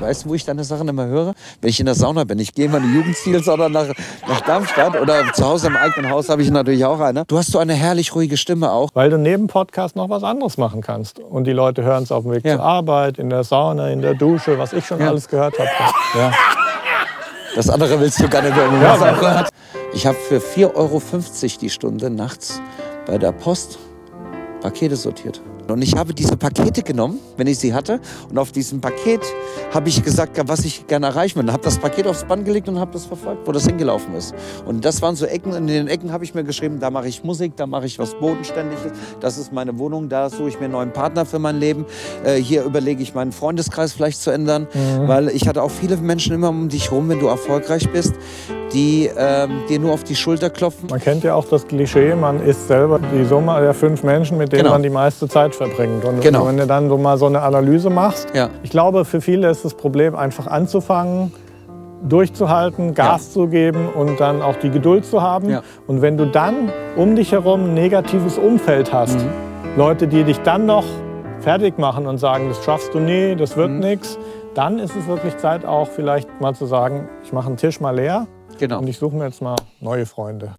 weißt du, wo ich deine Sachen immer höre? Wenn ich in der Sauna bin. Ich gehe immer in die Jugendstilsauna nach, nach Darmstadt oder zu Hause im eigenen Haus habe ich natürlich auch eine. Du hast so eine herrlich ruhige Stimme auch. Weil du neben Podcast noch was anderes machen kannst. Und die Leute hören es auf dem Weg Ja. zur Arbeit, in der Sauna, in der Dusche, was ich schon Ja. alles gehört habe. Ja. Das andere willst du gar nicht hören. Ja, ich habe für 4,50 Euro die Stunde nachts bei der Post Pakete sortiert. Und ich habe diese Pakete genommen, wenn ich sie hatte. Und auf diesem Paket habe ich gesagt, was ich gerne erreichen will. Habe das Paket aufs Band gelegt und habe das verfolgt, wo das hingelaufen ist. Und das waren so Ecken. In den Ecken habe ich mir geschrieben, da mache ich Musik, da mache ich was Bodenständiges. Das ist meine Wohnung, da suche ich mir einen neuen Partner für mein Leben. Äh, hier überlege ich meinen Freundeskreis vielleicht zu ändern. Weil ich hatte auch viele Menschen immer um dich rum, wenn du erfolgreich bist, die ähm, dir nur auf die Schulter klopfen. Man kennt ja auch das Klischee, man ist selber die Summe der fünf Menschen, mit denen Genau. man die meiste Zeit verbringt. Und Genau. wenn du dann so mal so eine Analyse machst, Ja. ich glaube, für viele ist das Problem, einfach anzufangen, durchzuhalten, Gas zu geben und dann auch die Geduld zu haben. Ja. Und wenn du dann um dich herum ein negatives Umfeld hast, Mhm. Leute, die dich dann noch fertig machen und sagen, das schaffst du nie, das wird Mhm. nichts, dann ist es wirklich Zeit auch vielleicht mal zu sagen, ich mache einen Tisch mal leer Genau. und ich suche mir jetzt mal neue Freunde.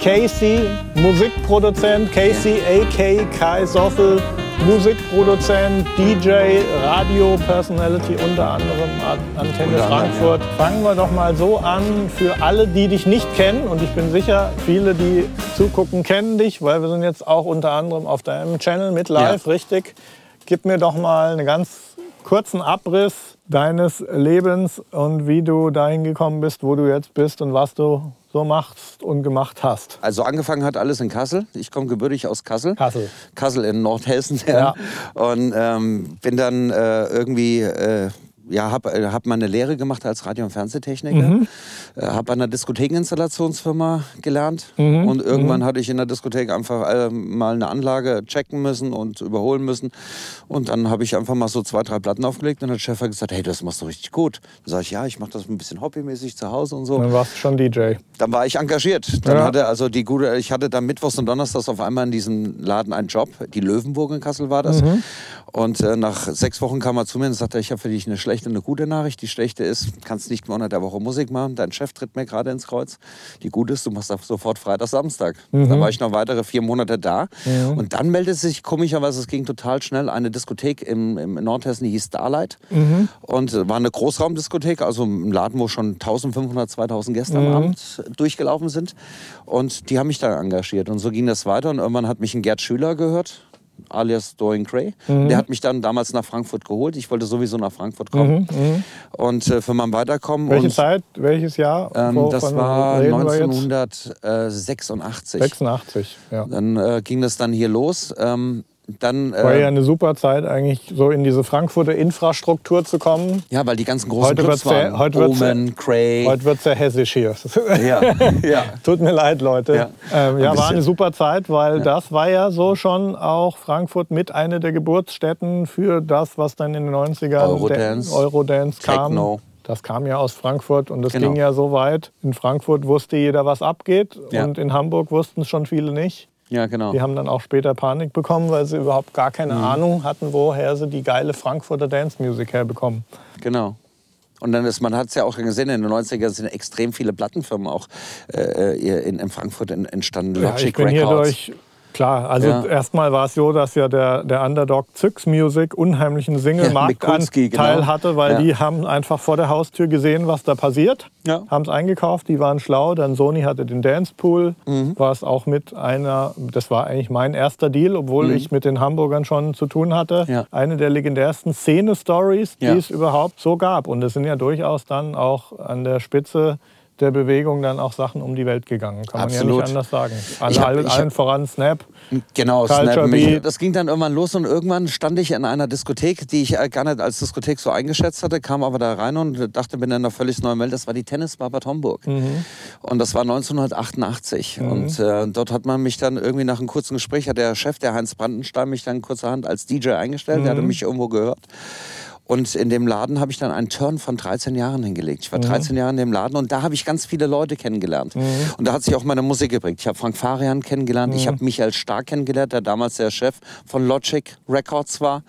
Casey, Musikproduzent, Casey A.K. Kai Soffel, Musikproduzent, DJ, Radio-Personality, unter anderem An- Antenne Unter anderem, Frankfurt. Fangen wir doch mal so an, für alle, die dich nicht kennen, und ich bin sicher, viele, die zugucken, kennen dich, weil wir sind jetzt auch unter anderem auf deinem Channel mit live, richtig? Gib mir doch mal einen ganz kurzen Abriss deines Lebens und wie du dahin gekommen bist, wo du jetzt bist und was du so machst und gemacht hast. Also angefangen hat alles in Kassel. Ich komme gebürtig aus Kassel. Kassel. Kassel in Nordhessen. Ja. Und ähm, bin dann äh, irgendwie, äh, ja, habe äh, hab meine Lehre gemacht als Radio- und Fernsehtechniker. Mhm. Äh, habe an einer Diskothekeninstallationsfirma gelernt. Mhm. Und irgendwann hatte ich in der Diskothek einfach äh, mal eine Anlage checken müssen und überholen müssen. Und dann habe ich einfach mal so zwei, drei Platten aufgelegt und hat der Chef gesagt, hey, das machst du richtig gut. Dann sage ich, ja, ich mache das ein bisschen hobbymäßig zu Hause und so. Dann warst du schon DJ. Dann war ich engagiert. Dann Ja. hatte also die gute, ich hatte dann mittwochs und donnerstags auf einmal in diesem Laden einen Job. Die Löwenburg in Kassel war das. Mhm. Und äh, nach sechs Wochen kam er zu mir und sagte, ich habe für dich eine schlechte und eine gute Nachricht. Die schlechte ist, kannst nicht mehr unter der Woche Musik machen. Dein Chef tritt mir gerade ins Kreuz. Die gute ist, du machst sofort Freitag, Samstag. Mhm. Dann war ich noch weitere vier Monate da. Und dann meldete sich komischerweise, es ging total schnell, eine Diskothek im, im Nordhessen, die hieß Starlight. Mhm. Und äh, war eine Großraumdiskothek, also ein Laden, wo schon 1500, 2000 Gäste Mhm. am Abend durchgelaufen sind. Und die haben mich da engagiert. Und so ging das weiter. Und irgendwann hat mich ein Gerd Schüler gehört, alias Dorian Gray. Mhm. Der hat mich dann damals nach Frankfurt geholt. Ich wollte sowieso nach Frankfurt kommen. Und äh, für mein Weiterkommen. Mhm, Welche und, Zeit, welches Jahr? Ähm, das war reden wir jetzt? 1986. 86, ja. Dann äh, ging das dann hier los. Ähm, dann, äh, War ja eine super Zeit, eigentlich so in diese Frankfurter Infrastruktur zu kommen. ja, weil die ganzen großen Heute Clubs waren. heute wird's sehr- Omen, Cray. Heute wird es sehr hessisch hier. ja, ja. Tut mir leid, Leute. Ja, ähm, ein ja war bisschen. eine super Zeit, weil das war ja so schon auch Frankfurt mit einer der Geburtsstätten für das, was dann in den 90ern Eurodance, Eurodance kam. Techno. Das kam ja aus Frankfurt und das Genau. ging ja so weit. In Frankfurt wusste jeder, was abgeht Ja. und in Hamburg wussten es schon viele nicht. Ja, genau. Die haben dann auch später Panik bekommen, weil sie überhaupt gar keine Mhm. Ahnung hatten, woher sie die geile Frankfurter Dance Music herbekommen. Genau. Und dann ist, man hat es ja auch gesehen, in den 90ern sind extrem viele Plattenfirmen auch äh, in, in Frankfurt en- entstanden. Ja, Logic ich bin hier Records. durch. Klar, also Ja. erstmal war es so, dass ja der, der Underdog Zyx Music unheimlichen Single-Marktanteil Single-Marktanteil hatte, weil Ja. die haben einfach vor der Haustür gesehen, was da passiert. Ja. Haben es eingekauft, die waren schlau. Dann Sony hatte den Dancepool, Mhm. war es auch mit einer, das war eigentlich mein erster Deal, obwohl ich mit den Hamburgern schon zu tun hatte. Mhm. Ja. Eine der legendärsten Szene-Stories, die Ja. es überhaupt so gab. Und es sind ja durchaus dann auch an der Spitze der Bewegung dann auch Sachen um die Welt gegangen. Kann man ja Absolut. nicht anders sagen. An Ich hab- allen, hab- voran Snap. Genau, Culture Snap. Das ging dann irgendwann los und irgendwann stand ich in einer Diskothek, die ich äh, gar nicht als Diskothek so eingeschätzt hatte, kam aber da rein und dachte, bin in einer völlig neuen Welt. Das war die Tennisbar Bad Homburg. Mhm. Und das war 1988. Und äh, dort hat man mich dann irgendwie nach einem kurzen Gespräch, hat der Chef, der Heinz Brandenstein, mich dann kurzerhand als DJ eingestellt. Der hatte Mhm. mich irgendwo gehört. Und in dem Laden habe ich dann einen Turn von 13 Jahren hingelegt. Ich war 13 Jahre in dem Laden und da habe ich ganz viele Leute kennengelernt. Und da hat sich auch meine Musik geprägt. Ich habe Frank Farian kennengelernt, ich habe Michael Stark kennengelernt, der damals der Chef von Logic Records war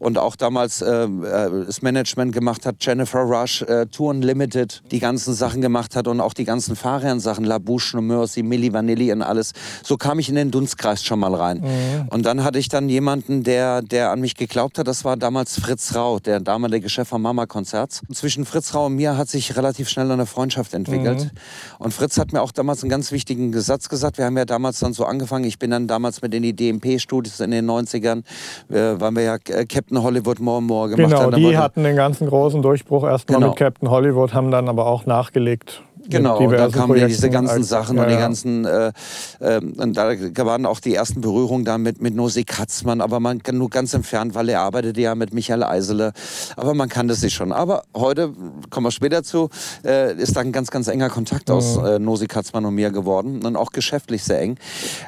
und auch damals äh, äh, das Management gemacht hat, Jennifer Rush, äh, Tour Unlimited, die ganzen Sachen gemacht hat und auch die ganzen Farian-Sachen, La Bouche, No Mercy, Milli Vanilli und alles. So kam ich in den Dunstkreis schon mal rein. Und dann hatte ich dann jemanden, der, der an mich geglaubt hat, das war damals Fritz Rau, der damalige Chef vom Mama-Konzerts. Zwischen Fritz Rau und mir hat sich relativ schnell eine Freundschaft entwickelt. Und Fritz hat mir auch damals einen ganz wichtigen Satz gesagt. Wir haben ja damals dann so angefangen, ich bin dann damals mit in die DMP-Studios in den 90ern, äh, weil wir ja äh, Captain Hollywood More More gemacht Genau, die hatten den ganzen großen Durchbruch erstmal Genau. mit Captain Hollywood, haben dann aber auch nachgelegt. Genau, und da kamen ja diese Projekten ganzen als- Sachen ja, und die ja. ganzen, äh, ähm, und da waren auch die ersten Berührungen da mit, mit Nosi Katzmann, aber man kann nur ganz entfernt, weil er arbeitete ja mit Michael Eisele, aber man kannte sich schon. Aber heute, kommen wir später zu, äh, ist da ein ganz, ganz enger Kontakt aus Mhm. äh, Nosi Katzmann und mir geworden und auch geschäftlich sehr eng.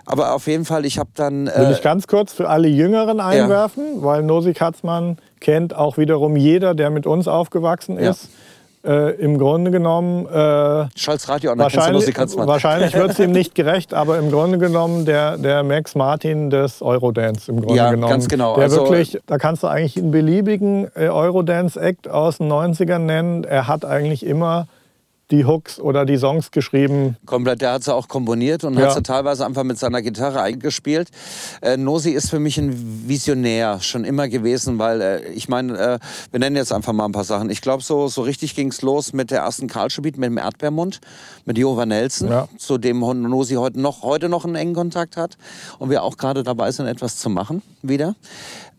Aber auf jeden Fall, ich habe dann... Will Äh, ich ganz kurz für alle Jüngeren einwerfen, weil Nosi Katzmann kennt auch wiederum jeder, der mit uns aufgewachsen Ja. Äh, Im Grunde genommen äh, Schalz Radio an, Nosi wahrscheinlich, wahrscheinlich wird es ihm nicht gerecht, aber im Grunde genommen der, der Max Martin des Eurodance. Im Grunde Ja, genommen. ganz genau. Der Also- wirklich, da kannst du eigentlich einen beliebigen äh, Eurodance-Act aus den 90ern nennen. Er hat eigentlich immer die Hooks oder die Songs geschrieben. Komplett, der hat sie auch komponiert und Ja. hat sie teilweise einfach mit seiner Gitarre eingespielt. Äh, Nosi ist für mich ein Visionär schon immer gewesen, weil äh, ich meine, äh, wir nennen jetzt einfach mal ein paar Sachen. Ich glaube, so, so richtig ging's los mit der ersten Karlschuh-Beat, mit dem Erdbeermund, mit Jova Nelson, Ja. zu dem Nosi heute noch, heute noch einen engen Kontakt hat und wir auch gerade dabei sind, etwas zu machen wieder.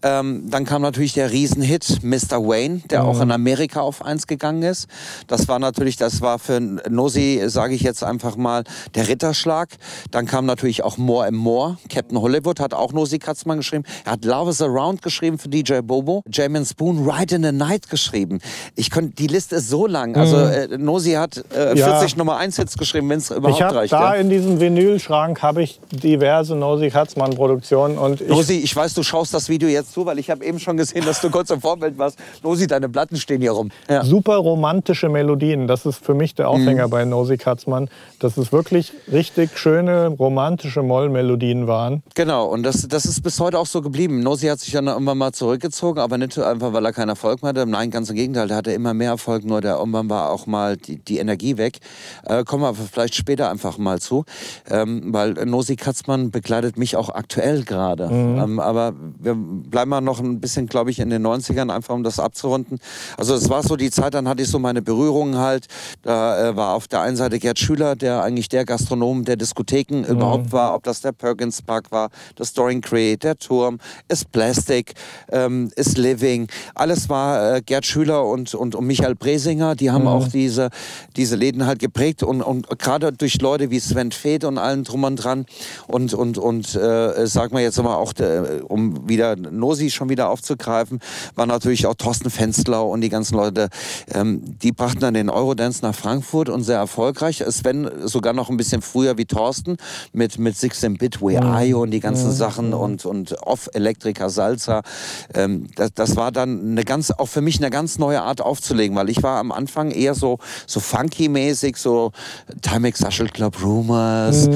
Ähm, dann kam natürlich der Riesenhit Mr. Wayne, der auch in Amerika auf eins gegangen ist. Das war natürlich, das war für Nosi, sage ich jetzt einfach mal, der Ritterschlag. Dann kam natürlich auch More and More. Captain Hollywood hat auch Nosi Katzmann geschrieben. Er hat Love is Around geschrieben für DJ Bobo. Jamin Spoon Ride in the Night geschrieben. Ich könnte, die Liste ist so lang. Also äh, Nosi hat äh, Ja. 40 Nummer 1 Hits geschrieben, wenn es überhaupt Ich habe reicht. da ja. in diesem Vinylschrank habe ich diverse Nosi Katzmann Produktionen und ich, Nosi, ich weiß, du schaust das Video jetzt zu, weil ich habe eben schon gesehen, dass du kurz im Vorbild warst. Nosi, deine Platten stehen hier rum. Ja. super romantische Melodien. Das ist für mich der Mhm. Aufhänger bei Nosi Katzmann, dass es wirklich richtig schöne romantische Mollmelodien waren. Genau, und das, das ist bis heute auch so geblieben. Nosi hat sich dann irgendwann mal zurückgezogen, aber nicht einfach, weil er keinen Erfolg mehr hatte. Nein, ganz im Gegenteil, der hatte immer mehr Erfolg, nur der irgendwann war auch mal die, die Energie weg. Äh, kommen wir vielleicht später einfach mal zu, ähm, weil Nosi Katzmann begleitet mich auch aktuell gerade. Ähm, aber wir bleiben mal noch ein bisschen, glaube ich, in den 90ern, einfach um das abzurunden. Also es war so die Zeit, dann hatte ich so meine Berührungen halt. Da äh, war auf der einen Seite Gerd Schüler, der eigentlich der Gastronom der Diskotheken überhaupt war, ob das der Perkins Park war, das Dorian Gray, der Turm, ist Plastic, ähm, ist Living. Alles war äh, Gerd Schüler und, und, und Michael Bresinger, die haben auch diese, diese Läden halt geprägt und, und gerade durch Leute wie Sven Feth und allen drum und dran und, und, und äh, sagen wir jetzt mal auch, der, um wieder Nosi schon wieder aufzugreifen, war natürlich auch Thorsten Fenstlau und die ganzen Leute, ähm, die brachten dann den Eurodance nach Frankfurt und sehr erfolgreich. Sven sogar noch ein bisschen früher wie Thorsten mit, mit Six and Bit, Where Are You und die ganzen Sachen und, und Off Electrica Salsa. Ähm, das, das war dann eine ganz, auch für mich eine ganz neue Art aufzulegen, weil ich war am Anfang eher so, so funky-mäßig, so Timex Social Club Rumors,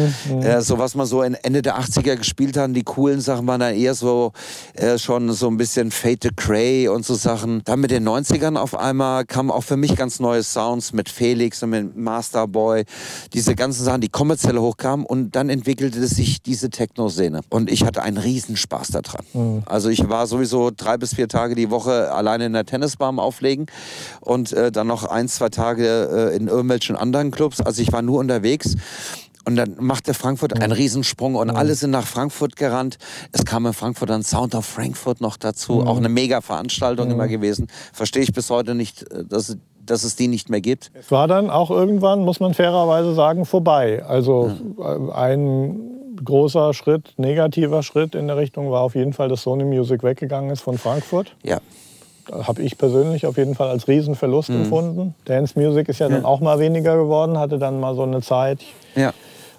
äh, so was man so Ende der 80er gespielt hat. Die coolen Sachen waren dann eher so äh, schon so ein bisschen Fate to Cray und so Sachen. Dann mit den 90ern auf einmal kamen auch für mich ganz neue Sounds mit Felix und mit Masterboy. Diese ganzen Sachen, die kommerziell hochkamen und dann entwickelte sich diese Techno-Szene. Und ich hatte einen Riesenspaß daran. Also ich war sowieso drei bis vier Tage die Woche alleine in der Tennisbar am Auflegen und äh, dann noch ein, zwei Tage äh, in irgendwelchen anderen Clubs. Also ich war nur unterwegs. Und dann machte Frankfurt einen Riesensprung und alle sind nach Frankfurt gerannt. Es kam in Frankfurt dann Sound of Frankfurt noch dazu. Auch eine mega Veranstaltung immer gewesen. Verstehe ich bis heute nicht, äh, dass, dass es die nicht mehr gibt. Es war dann auch irgendwann, muss man fairerweise sagen, vorbei. Also äh, ein großer Schritt, negativer Schritt in der Richtung war auf jeden Fall, dass Sony Music weggegangen ist von Frankfurt. Ja. Habe ich persönlich auf jeden Fall als Riesenverlust empfunden. Dance Music ist ja, dann auch mal weniger geworden, hatte dann mal so eine Zeit. Ja.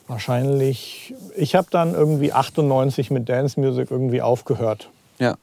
Wahrscheinlich, ich habe dann irgendwie 98 mit Dance Music irgendwie aufgehört. Ja.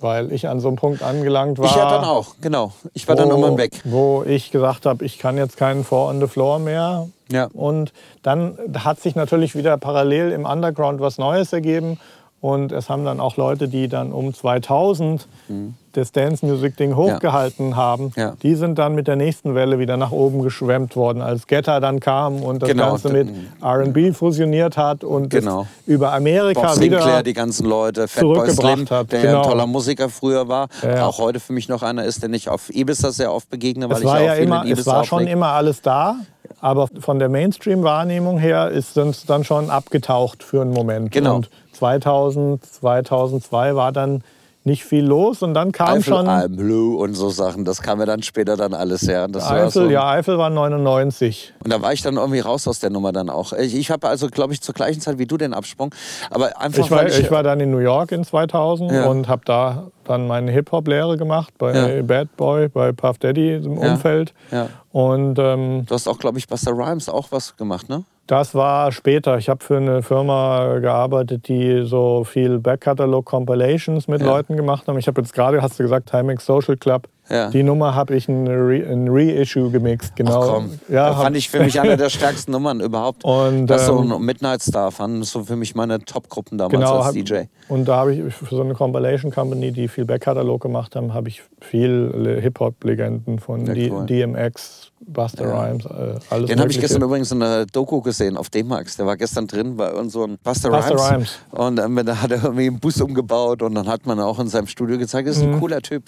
weil ich an so einem Punkt angelangt war. Ich ja dann auch, genau. Ich war dann irgendwann weg. Wo ich gesagt habe, ich kann jetzt keinen Four on the Floor mehr. Ja. Und dann hat sich natürlich wieder parallel im Underground was Neues ergeben. Und es haben dann auch Leute, die dann um 2000 mhm. Das Dance Music Ding hochgehalten ja. haben, ja. die sind dann mit der nächsten Welle wieder nach oben geschwemmt worden, als Getter dann kam und das genau. Ganze mit R&B fusioniert hat und genau. über Amerika Bob wieder Sinclair, die ganzen Leute, Fatboy Slim, hat. der genau. ein toller Musiker früher war, ja. auch heute für mich noch einer ist, den ich auf Ibiza sehr oft begegne, weil es ich war auch ja immer, Ibiza Es war schon immer alles da, aber von der Mainstream-Wahrnehmung her ist es dann schon abgetaucht für einen Moment. Genau. Und 2000, 2002 war dann nicht viel los und dann kam Eifel, schon I'm Blue und so Sachen, das kam ja dann später dann alles her. Das war Eifel, so, ja, Eifel war 99. Und da war ich dann irgendwie raus aus der Nummer dann auch. Ich, ich habe also, glaube ich, zur gleichen Zeit wie du den Absprung. Aber einfach, Ich war, weil ich war dann in New York in 2000 Ja. und habe da dann meine Hip-Hop-Lehre gemacht bei Ja. Bad Boy, bei Puff Daddy im Ja. Umfeld. Ja. Und ähm, Du hast auch, glaube ich, Buster Rhymes auch was gemacht, ne? Das war später. Ich habe für eine Firma gearbeitet, die so viel Backkatalog-Compilations mit Ja. Leuten gemacht haben. Ich habe jetzt gerade, hast du gesagt, Timex Social Club. Ja. Die Nummer habe ich ein, Re ein Reissue gemixt. Genau. Ach komm, Ja, hab- fand ich für mich eine der stärksten Nummern überhaupt. Und, das so ähm, ein Midnight Star fanden so für mich meine Top-Gruppen damals Genau, als hab, DJ. und da habe ich für so eine Compilation Company, die viel Backkatalog gemacht haben, habe ich viel Hip-Hop-Legenden von Ja, cool. DMX, Buster Ja. Rhymes, äh, alles Den habe ich gestern übrigens in einer Doku gesehen auf D-Max. Der war gestern drin bei uns so ein Buster, Buster Rhymes. Rhymes. Und ähm, da hat er irgendwie einen Bus umgebaut und dann hat man auch in seinem Studio gezeigt, das ist Mhm. ein cooler Typ.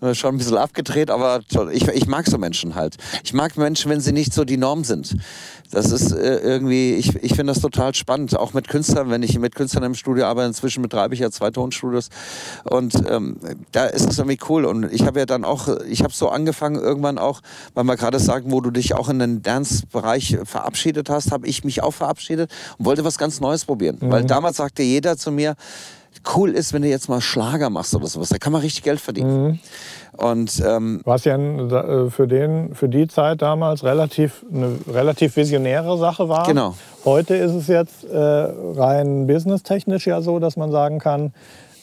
Äh, Schon ein bisschen abgedreht, aber. Ich, ich mag so Menschen halt. Ich mag Menschen, wenn sie nicht so die Norm sind. Das ist äh, irgendwie, ich, ich finde das total spannend. Auch mit Künstlern, wenn ich mit Künstlern im Studio arbeite, inzwischen betreibe ich ja zwei Tonstudios. Und ähm, da ist es irgendwie cool. Und ich habe ja dann auch, ich habe so angefangen irgendwann auch, weil wir gerade sagen, wo du dich auch in den Dance-Bereich verabschiedet hast, habe ich mich auch verabschiedet und wollte was ganz Neues probieren. Weil damals sagte jeder zu mir, cool ist, wenn du jetzt mal Schlager machst oder sowas. Da kann man richtig Geld verdienen. Und ähm, Was ja äh, für, den, für die Zeit damals relativ, eine relativ visionäre Sache war. Genau. Heute ist es jetzt äh, rein businesstechnisch ja so, dass man sagen kann,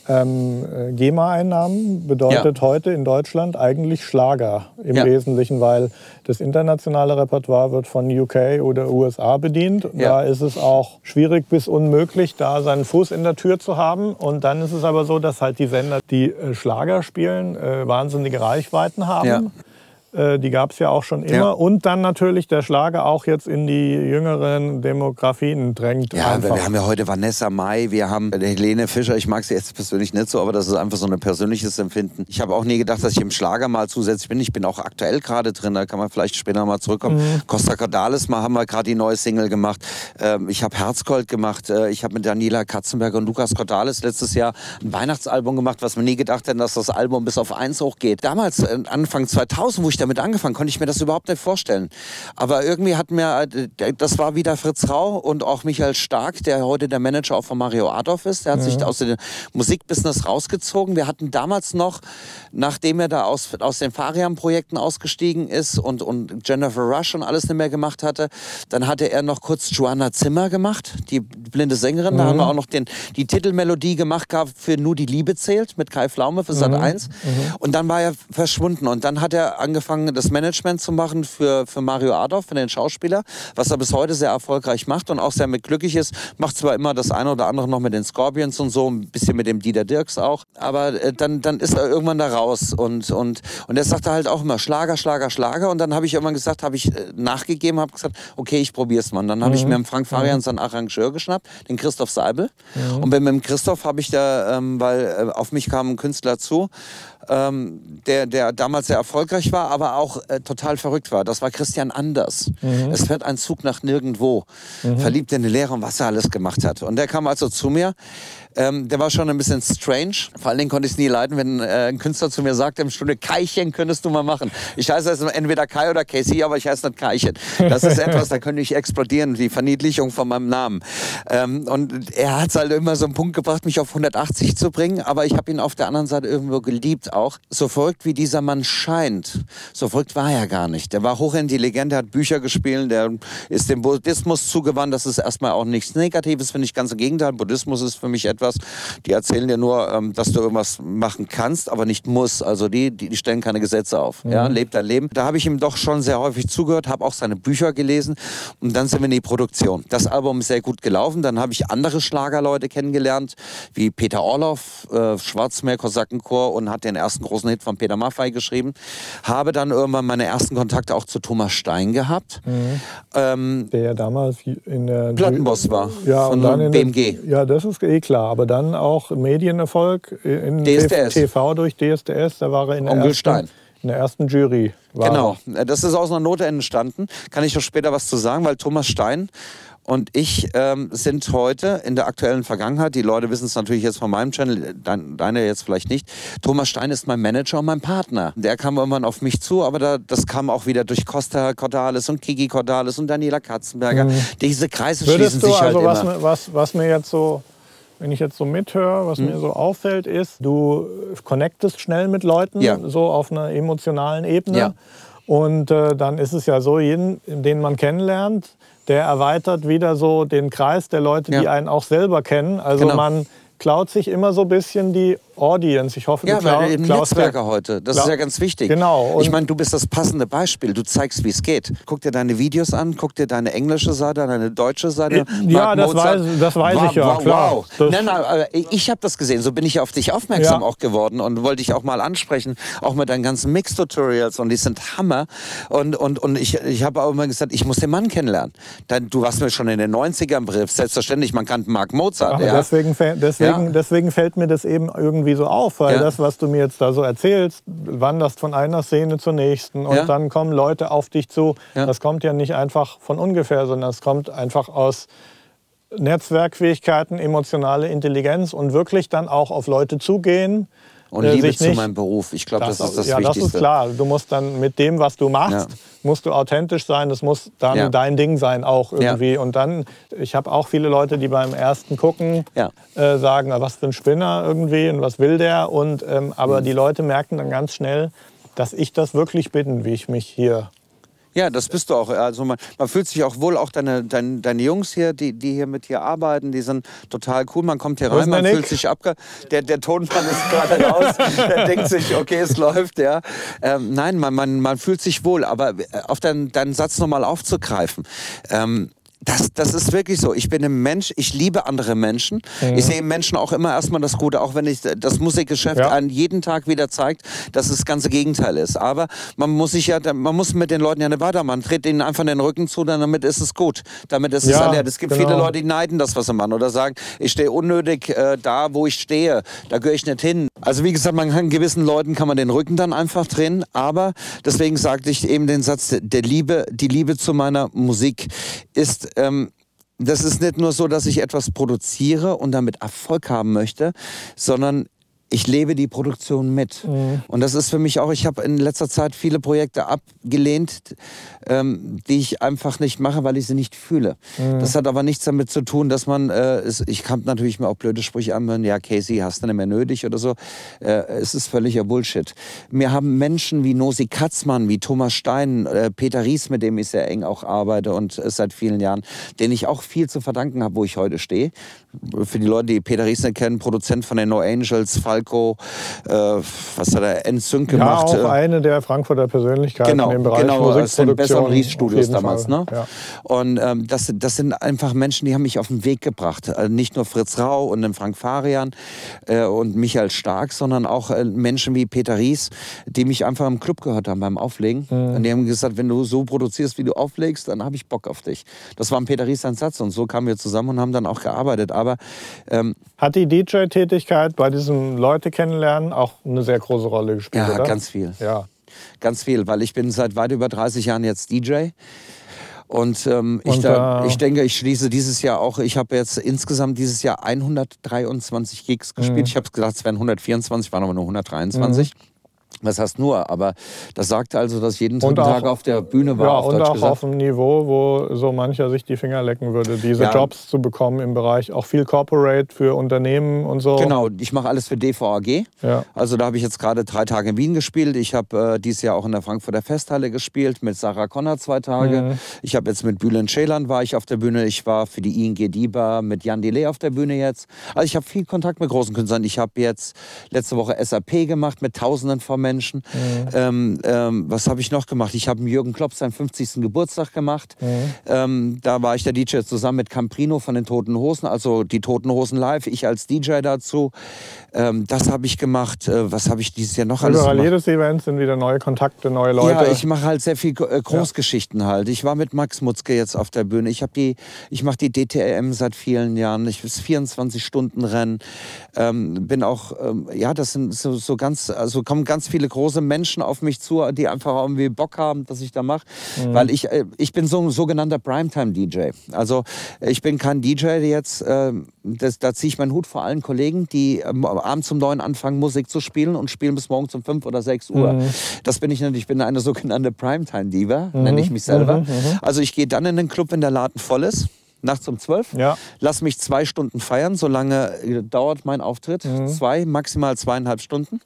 ähm, äh, GEMA-Einnahmen bedeutet heute in Deutschland eigentlich Schlager im Ja. Wesentlichen, weil das internationale Repertoire wird von UK oder USA bedient. Ja. Da ist es auch schwierig bis unmöglich, da seinen Fuß in der Tür zu haben. Und dann ist es aber so, dass halt die Sender, die äh, Schlager spielen, äh, wahnsinnige Reichweiten haben. Äh, Die gab es ja auch schon immer. Ja. Und dann natürlich der Schlager auch jetzt in die jüngeren Demografien drängt. Ja, einfach. wir, haben ja heute Vanessa Mai, wir haben Helene Fischer. Ich mag sie jetzt persönlich nicht so, aber das ist einfach so ein persönliches Empfinden. Ich habe auch nie gedacht, dass ich im Schlager mal zusätzlich bin. Ich bin auch aktuell gerade drin, da kann man vielleicht später mal zurückkommen. Mhm. Costa Cordalis mal haben wir gerade die neue Single gemacht. Ähm, ich habe Herzgold gemacht. Äh, ich habe mit Daniela Katzenberger und Lukas Cordalis letztes Jahr ein Weihnachtsalbum gemacht, was wir nie gedacht hätten, dass das Album bis auf eins hochgeht. Damals, äh, Anfang 2000, wo ich damit angefangen, konnte ich mir das überhaupt nicht vorstellen. Aber irgendwie hat mir, äh, das war wieder Fritz Rau und auch Michael Stark, der heute der Manager auch von Mario Adolf ist. Der hat sich aus dem Musikbusiness rausgezogen. Wir hatten damals noch, nachdem er da aus, aus den Fariam-Projekten ausgestiegen ist und, und Jennifer Rush und alles nicht mehr gemacht hatte, dann hatte er noch kurz Joanna Zimmer gemacht, die blinde Sängerin. Da haben wir auch noch den, die Titelmelodie gemacht gehabt für Nur die Liebe zählt mit Kai Pflaume für Sat 1. Und dann war er verschwunden. Und dann hat er angefangen, das Management zu machen für, für Mario Adolf, für den Schauspieler, was er bis heute sehr erfolgreich macht und auch sehr mit glücklich ist. Macht zwar immer das eine oder andere noch mit den Scorpions und so, ein bisschen mit dem Dieter Dirks auch, aber äh, dann, dann ist er irgendwann da raus. Und, und, und er sagte halt auch immer Schlager, Schlager, Schlager. Und dann habe ich irgendwann gesagt, habe ich äh, nachgegeben, habe gesagt, okay, ich probiere es mal. Und dann habe ich mir im Frank Farian seinen Arrangeur geschnappt, den Christoph Seibel. Und mit dem Christoph habe ich da, ähm, weil äh, auf mich kam ein Künstler zu, ähm, der, der damals sehr erfolgreich war, aber auch äh, total verrückt war. Das war Christian Anders. Es fährt ein Zug nach nirgendwo. Verliebt in die Lehre und was er alles gemacht hat. Und der kam also zu mir. Ähm, der war schon ein bisschen strange. Vor allen Dingen konnte ich es nie leiden, wenn äh, ein Künstler zu mir sagte im Stunde, Keichen könntest du mal machen. Ich heiße also entweder Kai oder Casey, aber ich heiße nicht Keichen. Das ist etwas, da könnte ich explodieren, die Verniedlichung von meinem Namen. Ähm, und er hat es halt immer so einen Punkt gebracht, mich auf 180 zu bringen, aber ich habe ihn auf der anderen Seite irgendwo geliebt, auch, so verrückt wie dieser Mann scheint, so verrückt war er gar nicht. Der war hochintelligent, der hat Bücher gespielt, der ist dem Buddhismus zugewandt. Das ist erstmal auch nichts Negatives, finde ich ganz im Gegenteil. Buddhismus ist für mich etwas, die erzählen dir nur, ähm, dass du irgendwas machen kannst, aber nicht musst. Also die, die, stellen keine Gesetze auf. Mhm. Ja, lebt dein Leben. Da habe ich ihm doch schon sehr häufig zugehört, habe auch seine Bücher gelesen und dann sind wir in die Produktion. Das Album ist sehr gut gelaufen. Dann habe ich andere Schlagerleute kennengelernt, wie Peter Orloff, äh, Schwarzmeer Kosakenchor und hat den ersten großen Hit von Peter Maffay geschrieben. Habe dann irgendwann meine ersten Kontakte auch zu Thomas Stein gehabt. Mhm. Ähm, der ja damals in der Plattenboss war ja, von dann BMG. Der, ja, das ist eh klar. Aber dann auch Medienerfolg in DSDS. TV durch DSDS. Da war er in der, Onkel ersten, Stein. in der ersten Jury. Genau, das ist aus einer Note entstanden. Kann ich noch später was zu sagen, weil Thomas Stein und ich ähm, sind heute in der aktuellen Vergangenheit, die Leute wissen es natürlich jetzt von meinem Channel, dein, deine jetzt vielleicht nicht, Thomas Stein ist mein Manager und mein Partner. Der kam irgendwann auf mich zu, aber da, das kam auch wieder durch Costa Cordalis und Kiki Cordalis und Daniela Katzenberger. Mhm. Diese Kreise Würdest schließen sich also halt was, immer. Was, was mir jetzt so wenn ich jetzt so mithöre, was mhm. mir so auffällt, ist, du connectest schnell mit Leuten, ja. so auf einer emotionalen Ebene. Ja. Und äh, dann ist es ja so, jeden, den man kennenlernt, der erweitert wieder so den Kreis der Leute, die Ja. einen auch selber kennen. Also Genau. man klaut sich immer so ein bisschen die Audience. Ich hoffe, Ja, du weil eben klaust Netzwerke heute. Das Klau- ist ja ganz wichtig. Genau, und- Ich meine, du bist das passende Beispiel. Du zeigst, wie es geht. Guck dir deine Videos an, guck dir deine englische Seite an, deine deutsche Seite. Ja, Mark das Mozart. weiß- das weiß wow, ich ja, wow, klar. Wow. Das- Nein, nein, ich habe das gesehen. So bin ich auf dich aufmerksam Ja. auch geworden und wollte dich auch mal ansprechen. Auch mit deinen ganzen Mix-Tutorials und die sind Hammer. Und, und, und ich, ich habe auch immer gesagt, ich muss den Mann kennenlernen. Dann, du warst mir schon in den 90ern Brief. Selbstverständlich, man kannte Mark Mozart. Ach, ja. deswegen, deswegen, Ja. deswegen fällt mir das eben irgendwie so auf, weil Ja. das, was du mir jetzt da so erzählst, wanderst von einer Szene zur nächsten und Ja. dann kommen Leute auf dich zu. Ja. Das kommt ja nicht einfach von ungefähr, sondern es kommt einfach aus Netzwerkfähigkeiten, emotionale Intelligenz und wirklich dann auch auf Leute zugehen. Und äh, Liebe zu meinem Beruf. Ich glaube, das, ist das ja, Wichtigste. das ist klar. Du musst dann mit dem, was du machst, Ja. musst du authentisch sein. Das muss dann Ja. dein Ding sein auch Ja. irgendwie. Und dann, ich habe auch viele Leute, die beim ersten gucken, Ja. äh, sagen, was für ein Spinner irgendwie und was will der. Und, ähm, aber Mhm. die Leute merken dann ganz schnell, dass ich das wirklich bin, wie ich mich hier Ja, das bist du auch. Also man, man fühlt sich auch wohl, auch deine, deine, deine Jungs hier, die, die hier mit dir arbeiten, die sind total cool. Man kommt hier rein, man Nick? fühlt sich abge... Der, der Tonmann ist gerade raus, der denkt sich, okay, es läuft, ja. Ähm, nein, man, man, man fühlt sich wohl, aber äh, auf deinen, deinen Satz nochmal aufzugreifen. Ähm, das, das ist wirklich so. Ich bin ein Mensch, ich liebe andere Menschen. Ich sehe Menschen auch immer erstmal das Gute, auch wenn ich das Musikgeschäft Ja. an jeden Tag wieder zeigt, dass es das ganze Gegenteil ist. Aber man muss sich ja, man muss mit den Leuten ja nicht weitermachen. Man tritt ihnen einfach in den Rücken zu, dann damit ist es gut. Damit ist es Ja, erledigt. Es gibt genau. viele Leute, die neiden das, was sie machen. Oder sagen, ich stehe unnötig äh, da, wo ich stehe. Da gehöre ich nicht hin. Also wie gesagt, man kann gewissen Leuten kann man den Rücken dann einfach drehen. Aber deswegen sagte ich eben den Satz, der Liebe, die Liebe zu meiner Musik ist, ähm, das ist nicht nur so, dass ich etwas produziere und damit Erfolg haben möchte, sondern ich lebe die Produktion mit. Und das ist für mich auch, ich habe in letzter Zeit viele Projekte abgelehnt, ähm, die ich einfach nicht mache, weil ich sie nicht fühle. Das hat aber nichts damit zu tun, dass man, äh, es, ich kann natürlich mir auch blöde Sprüche anhören, ja Casey, hast du nicht mehr nötig oder so. Äh, es ist völliger Bullshit. Mir haben Menschen wie Nosi Katzmann, wie Thomas Stein, äh, Peter Ries, mit dem ich sehr eng auch arbeite und äh, seit vielen Jahren, denen ich auch viel zu verdanken habe, wo ich heute stehe. Für die Leute, die Peter Ries nicht kennen, Produzent von den No Angels, Falco, äh, was hat er, ja gemacht. auch äh, eine der Frankfurter Persönlichkeiten Genau, im Bereich genau, aus den Musikproduktion. besseren auf Ries-Studios damals. Fall. Ne? Ja. Und ähm, das, das sind einfach Menschen, die haben mich auf den Weg gebracht. Äh, nicht nur Fritz Rau und den Frank Farian äh, und Michael Stark, sondern auch äh, Menschen wie Peter Ries, die mich einfach im Club gehört haben beim Auflegen. Mhm. Und die haben gesagt, wenn du so produzierst, wie du auflegst, dann habe ich Bock auf dich. Das war ein Peter Ries sein Satz und so kamen wir zusammen und haben dann auch gearbeitet. Aber ähm, Hat die DJ-Tätigkeit bei diesem Leute kennenlernen auch eine sehr große Rolle gespielt, ja, oder? ganz viel. Ja. Ganz viel, weil ich bin seit weit über 30 Jahren jetzt DJ. Und, ähm, ich, Und, da, äh, ich denke, ich schließe dieses Jahr auch, ich habe jetzt insgesamt dieses Jahr 123 Gigs gespielt. Mhm. Ich habe gedacht, es wären 124, waren aber nur 123. Was heißt nur, aber das sagt also, dass jeden dritten Tag auf der Bühne war. Ja, auf und Deutsch auch gesagt. auf einem Niveau, wo so mancher sich die Finger lecken würde, diese Ja. Jobs zu bekommen im Bereich auch viel Corporate für Unternehmen und so. Genau, ich mache alles für DVAG. Ja. Also da habe ich jetzt gerade drei Tage in Wien gespielt. Ich habe äh, dieses Jahr auch in der Frankfurter Festhalle gespielt mit Sarah Connor zwei Tage. Mhm. Ich habe jetzt mit Bülent Ceylan war ich auf der Bühne. Ich war für die ING DIBA mit Jan Delay auf der Bühne jetzt. Also ich habe viel Kontakt mit großen Künstlern. Ich habe jetzt letzte Woche SAP gemacht mit Tausenden von Menschen. Mhm. Ähm, ähm, was habe ich noch gemacht? Ich habe Jürgen Klopp seinen 50. Geburtstag gemacht. Mhm. Ähm, da war ich der DJ zusammen mit Camprino von den Toten Hosen, also die Toten Hosen live. Ich als DJ dazu. Ähm, das habe ich gemacht. Äh, was habe ich dieses Jahr noch alles Überall gemacht? jedes Event sind wieder neue Kontakte, neue Leute. Ja, ich mache halt sehr viel äh, Großgeschichten halt. Ich war mit Max Mutzke jetzt auf der Bühne. Ich die, ich mache die DTM seit vielen Jahren. Ich bis 24 Stunden Rennen. Ähm, bin auch, ähm, ja, das sind so, so ganz, also kommen ganz viele große Menschen auf mich zu, die einfach irgendwie Bock haben, dass ich da mache, weil ich, äh, ich bin so ein sogenannter Primetime DJ. Also ich bin kein DJ der jetzt. ähm, das, da ziehe ich meinen Hut vor allen Kollegen, die ähm, abends um neun anfangen Musik zu spielen und spielen bis morgens um fünf oder sechs Uhr. Das bin ich nicht. Ich bin eine sogenannte Primetime-Diva, nenne ich mich selber. Also ich gehe dann in den Club, wenn der Laden voll ist. Nachts um zwölf. Ja. Lass mich zwei Stunden feiern, solange äh, dauert mein Auftritt. Zwei, maximal zweieinhalb Stunden.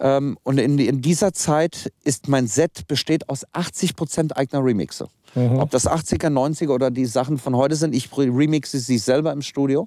Ähm, und in, in dieser Zeit ist mein Set besteht aus 80 Prozent eigener Remixe. Ob das 80er, 90er oder die Sachen von heute sind, ich remixe sie selber im Studio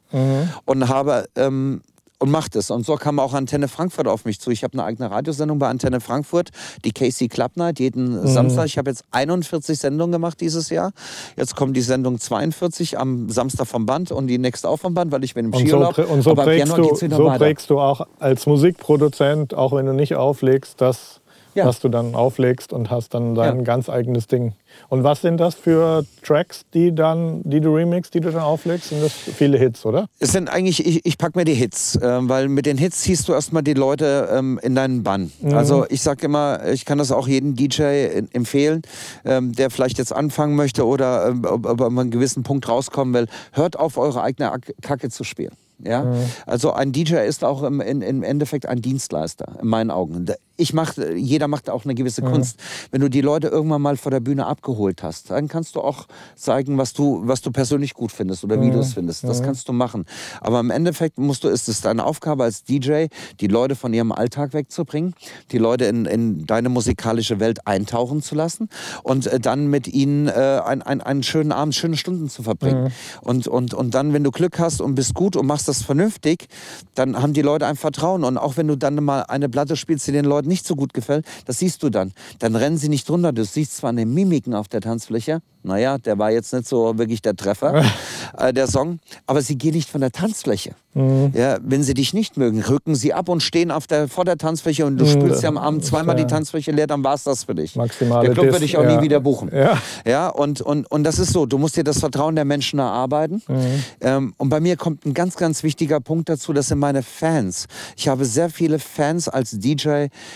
und habe ähm, und macht es. Und so kam auch Antenne Frankfurt auf mich zu. Ich habe eine eigene Radiosendung bei Antenne Frankfurt, die Casey Club Night, jeden Samstag. Ich habe jetzt 41 Sendungen gemacht dieses Jahr. Jetzt kommt die Sendung 42 am Samstag vom Band und die nächste auch vom Band, weil ich bin im Und so, Skiurlaub. prä- und so, prägst, du, so prägst du auch als Musikproduzent, auch wenn du nicht auflegst, das, Ja. was du dann auflegst und hast dann dein Ja. ganz eigenes Ding. Und was sind das für Tracks, die, dann, die du remixst, die du dann auflegst? Sind das viele Hits, oder? Es sind eigentlich, ich, ich packe mir die Hits, ähm, weil mit den Hits ziehst du erstmal die Leute ähm, in deinen Bann. Also ich sage immer, ich kann das auch jedem DJ empfehlen, ähm, der vielleicht jetzt anfangen möchte oder ähm, ob, ob an einen gewissen Punkt rauskommen will. Hört auf, eure eigene Kacke zu spielen. Ja? Also ein DJ ist auch im, in, im Endeffekt ein Dienstleister, in meinen Augen. Ich mach, jeder macht auch eine gewisse Kunst. Wenn du die Leute irgendwann mal vor der Bühne abgeholt hast, dann kannst du auch zeigen, was du, was du persönlich gut findest oder wie du es findest. Das kannst du machen. Aber im Endeffekt musst du, ist es deine Aufgabe als DJ, die Leute von ihrem Alltag wegzubringen, die Leute in, in deine musikalische Welt eintauchen zu lassen und äh, dann mit ihnen äh, ein, ein, einen schönen Abend, schöne Stunden zu verbringen. Und, und, und dann, wenn du Glück hast und bist gut und machst das vernünftig, dann haben die Leute ein Vertrauen. Und auch wenn du dann mal eine Platte spielst, die den Leuten nicht so gut gefällt, das siehst du dann. Dann rennen sie nicht runter. Du siehst zwar eine Mimiken auf der Tanzfläche, naja, der war jetzt nicht so wirklich der Treffer, äh, der Song, aber sie gehen nicht von der Tanzfläche. Ja, wenn sie dich nicht mögen, rücken sie ab und stehen auf der, vor der Tanzfläche und du spülst ja am Abend zweimal die Tanzfläche leer, dann war es das für dich. Maximale der Club würde ich auch ja. nie wieder buchen. Ja. Ja, und, und, und das ist so, du musst dir das Vertrauen der Menschen erarbeiten. Ähm, und bei mir kommt ein ganz, ganz wichtiger Punkt dazu, das sind meine Fans. Ich habe sehr viele Fans als DJ,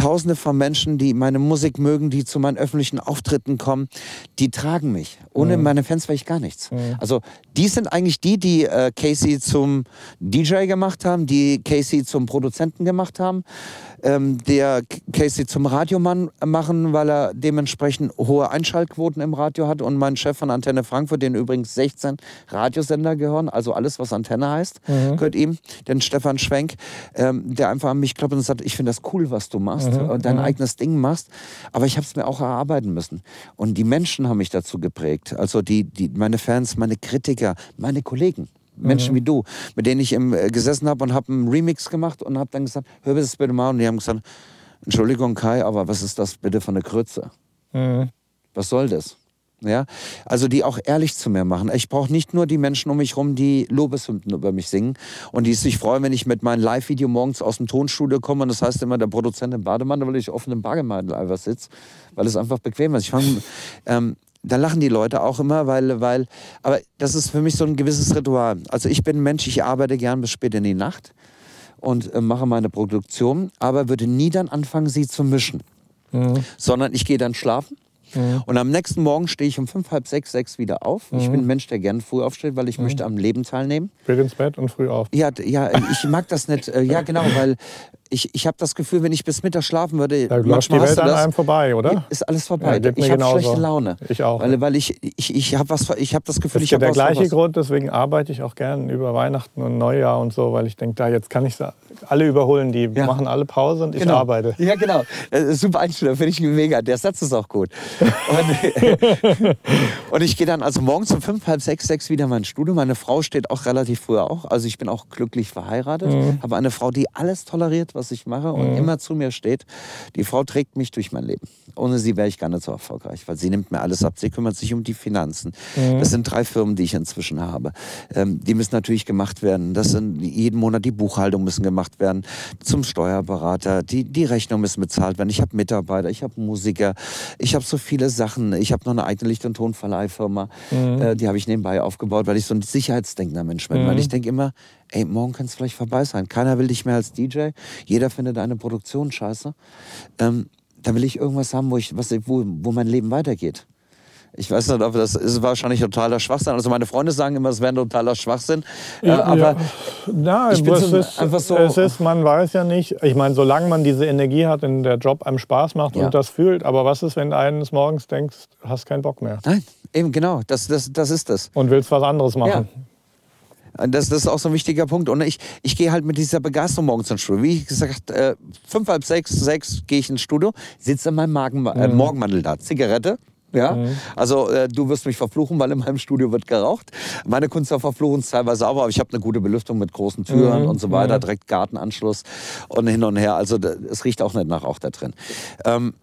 tausende von Menschen, die meine Musik mögen, die zu meinen öffentlichen Auftritten kommen, die tragen mich. Ohne meine Fans wäre ich gar nichts. Also die sind eigentlich die, die äh, Casey zum DJ gemacht haben, die Casey zum Produzenten gemacht haben, ähm, der Casey zum Radiomann machen, weil er dementsprechend hohe Einschaltquoten im Radio hat. Und mein Chef von Antenne Frankfurt, den übrigens 16 Radiosender gehören, also alles, was Antenne heißt, gehört ihm, den Stefan Schwenk, ähm, der einfach an mich klopft und sagt, ich finde das cool, was du machst und dein eigenes Ding machst, aber ich habe es mir auch erarbeiten müssen. Und die Menschen haben mich dazu geprägt, also die, die, meine Fans, meine Kritiker, meine Kollegen. Menschen wie du, mit denen ich im, äh, gesessen habe und habe einen Remix gemacht und habe dann gesagt, hör mir das bitte mal. Und die haben gesagt, Entschuldigung Kai, aber was ist das bitte für eine Krütze? Was soll das? Ja, also die auch ehrlich zu mir machen. Ich brauche nicht nur die Menschen um mich rum, die Lobeshymnen über mich singen und die sich freuen, wenn ich mit meinem Live-Video morgens aus dem Tonstudio komme und das heißt immer der Produzent im Bademantel, weil ich offen im Bademantel einfach sitze, weil es einfach bequem ist. Ich fang, ähm, da lachen die Leute auch immer, weil, weil, aber das ist für mich so ein gewisses Ritual. Also ich bin ein Mensch, ich arbeite gern bis spät in die Nacht und äh, mache meine Produktion, aber würde nie dann anfangen, sie zu mischen, sondern ich gehe dann schlafen. Und am nächsten Morgen stehe ich um fünf, halb sechs, sechs wieder auf. Ich bin ein Mensch, der gern früh aufsteht, weil ich möchte am Leben teilnehmen. Spät ins Bett und früh auf. Ja, ja, ich mag das nicht. äh, Ja, genau, weil ich, ich habe das Gefühl, wenn ich bis Mittag schlafen würde, da läuft die Welt an einem vorbei, oder? Ist alles vorbei. Ja, ich habe schlechte Laune. Ich auch. Weil, weil ich, ich, ich habe hab das Gefühl, das ich habe der gleiche was. Grund, deswegen arbeite ich auch gern über Weihnachten und Neujahr und so, weil ich denke, da jetzt kann ich alle überholen, die ja. machen alle Pause und ich genau. arbeite. Ja, genau. Äh, super Einstellung, finde ich mega. Der Satz ist auch gut. Und, und ich gehe dann also morgens um fünf, halb sechs, sechs wieder in mein Studio. Meine Frau steht auch relativ früh auch. Also ich bin auch glücklich verheiratet, mhm. habe eine Frau, die alles toleriert, was ich mache und mhm. immer zu mir steht. Die Frau trägt mich durch mein Leben. Ohne sie wäre ich gar nicht so erfolgreich, weil sie nimmt mir alles ab. Sie kümmert sich um die Finanzen. Mhm. Das sind drei Firmen, die ich inzwischen habe. Ähm, die müssen natürlich gemacht werden. Das sind jeden Monat die Buchhaltung müssen gemacht werden. Zum Steuerberater. Die, die Rechnung müssen bezahlt werden. Ich habe Mitarbeiter, ich habe Musiker, ich habe so viele Sachen. Ich habe noch eine eigene Licht- und Tonverleihfirma. Mhm. Äh, die habe ich nebenbei aufgebaut, weil ich so ein sicherheitsdenkender Mensch bin. Weil mhm. ich denke immer, ey, morgen kann es vielleicht vorbei sein. Keiner will dich mehr als DJ. Jeder findet deine Produktion scheiße. Ähm, da will ich irgendwas haben, wo, ich, was, wo, wo mein Leben weitergeht. Ich weiß nicht, ob das ist wahrscheinlich totaler Schwachsinn. Also meine Freunde sagen immer, es wäre totaler Schwachsinn. Äh, aber ja. Na, ich bin so, ist, einfach so. Es ist, man weiß ja nicht. Ich meine, solange man diese Energie hat, in der Job einem Spaß macht ja. und das fühlt. Aber was ist, wenn du eines Morgens denkst, hast keinen Bock mehr? Nein, eben genau. Das, das, das ist das. Und willst was anderes machen. Ja. Das, das, ist auch so ein wichtiger Punkt. Und ich, ich gehe halt mit dieser Begeisterung morgens ins Studio. Wie gesagt, äh, fünf, halb sechs, sechs gehe ich ins Studio, sitze in meinem Magen, äh, mhm. Morgenmantel da, Zigarette. Ja, mhm. also äh, du wirst mich verfluchen, weil in meinem Studio wird geraucht. Meine Künstler verfluchen es teilweise auch, aber ich habe eine gute Belüftung mit großen Türen mhm. und so weiter, mhm. direkt Gartenanschluss und hin und her. Also es riecht auch nicht nach Rauch da drin. Ähm,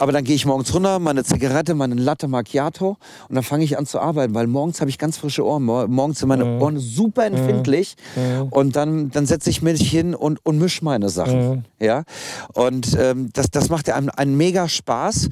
aber dann gehe ich morgens runter, meine Zigarette, meine Latte Macchiato und dann fange ich an zu arbeiten, weil morgens habe ich ganz frische Ohren. Morgens sind meine mhm. Ohren super mhm. empfindlich mhm. und dann, dann setze ich mich hin und, und mische meine Sachen. Mhm. Ja? Und ähm, das, das macht ja einen, einen mega Spaß,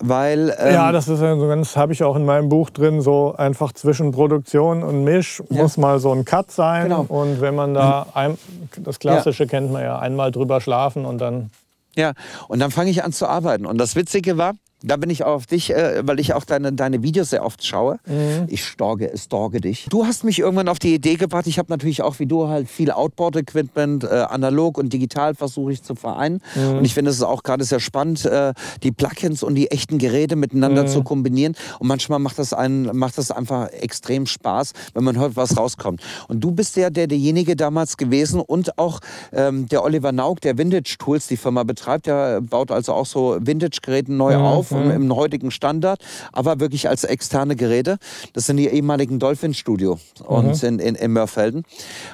weil... Ähm, ja, das ist ja so ganz, habe ich auch in meinem Buch drin, so einfach zwischen Produktion und Misch ja. muss mal so ein Cut sein. Genau. Und wenn man da, ein, das Klassische ja. kennt man ja, einmal drüber schlafen und dann... Ja, und dann fange ich an zu arbeiten. Und das Witzige war, da bin ich auf dich, äh, weil ich auch deine, deine Videos sehr oft schaue. Mhm. Ich storge, stalke dich. Du hast mich irgendwann auf die Idee gebracht. Ich habe natürlich auch wie du halt viel Outboard-Equipment, äh, analog und digital versuche ich zu vereinen. Mhm. Und ich finde es auch gerade sehr spannend, äh, die Plugins und die echten Geräte miteinander mhm. zu kombinieren. Und manchmal macht das, einen, macht das einfach extrem Spaß, wenn man hört, was rauskommt. Und du bist ja der, derjenige damals gewesen und auch ähm, der Oliver Naug, der Vintage Tools die Firma betreibt. Der baut also auch so Vintage-Geräte neu mhm. auf mhm. im, heutigen Standard, aber wirklich als externe Geräte. Das sind die ehemaligen Dolphin Studio und mhm. in, in, in Mörfelden.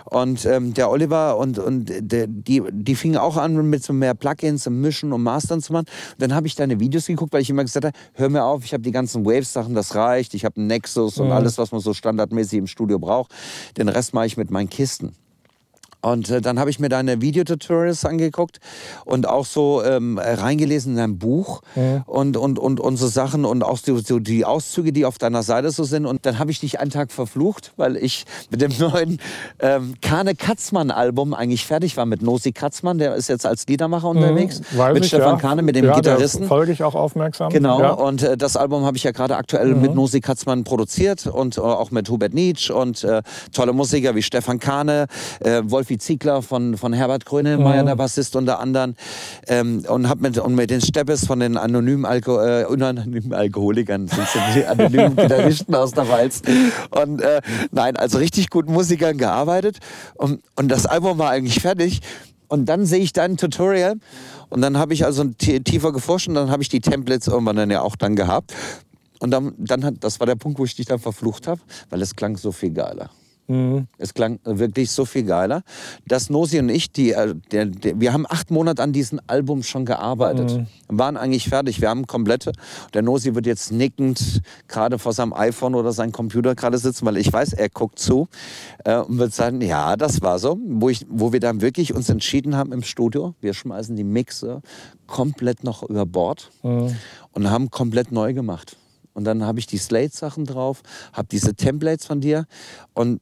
Und ähm, der Oliver und, und der, die, die fingen auch an mit so mehr Plugins und Mischen und Mastern zu machen. Und dann habe ich deine Videos geguckt, weil ich immer gesagt habe, hör mir auf, ich habe die ganzen Waves-Sachen, das reicht. Ich habe einen Nexus und mhm. alles, was man so standardmäßig im Studio braucht. Den Rest mache ich mit meinen Kisten. Und äh, dann habe ich mir deine Videotutorials angeguckt und auch so ähm, reingelesen in dein Buch ja. und, und, und, und so Sachen und auch so, so die Auszüge, die auf deiner Seite so sind. Und dann habe ich dich einen Tag verflucht, weil ich mit dem neuen ähm, Kane Katzmann Album eigentlich fertig war mit Nosi Katzmann. Der ist jetzt als Liedermacher mhm, unterwegs. Weiß mit ich, Stefan ja. Kahne, mit dem ja, Gitarristen. folge ich auch aufmerksam. Genau. Und äh, das Album habe ich ja gerade aktuell mhm. mit Nosi Katzmann produziert und äh, auch mit Hubert Nietzsche und äh, tolle Musiker wie Stefan Kahne, äh, Wolfi Ziegler von, von Herbert Grönemeyer, mhm. der Bassist unter anderem. Ähm, und hab mit, und mit den Steppes von den anonymen, Alko äh, unanonymen Alkoholikern, sind die anonymen Gitarristen aus der Walz. Und äh, nein, also richtig guten Musikern gearbeitet. Und, und das Album war eigentlich fertig. Und dann sehe ich dein Tutorial und dann habe ich also tiefer geforscht und dann habe ich die Templates irgendwann dann ja auch dann gehabt. Und dann, dann hat, das war der Punkt, wo ich dich dann verflucht habe, weil es klang so viel geiler. Mhm. Es klang wirklich so viel geiler. dass Nosi und ich, die, äh, der, der, wir haben acht Monate an diesem Album schon gearbeitet. Mhm. Waren eigentlich fertig. Wir haben komplette. Der Nosi wird jetzt nickend gerade vor seinem iPhone oder seinem Computer gerade sitzen, weil ich weiß, er guckt zu äh, und wird sagen, ja, das war so. Wo, ich, wo wir dann wirklich uns entschieden haben im Studio, wir schmeißen die Mixe komplett noch über Bord mhm. und haben komplett neu gemacht. Und dann habe ich die Slate-Sachen drauf, habe diese Templates von dir und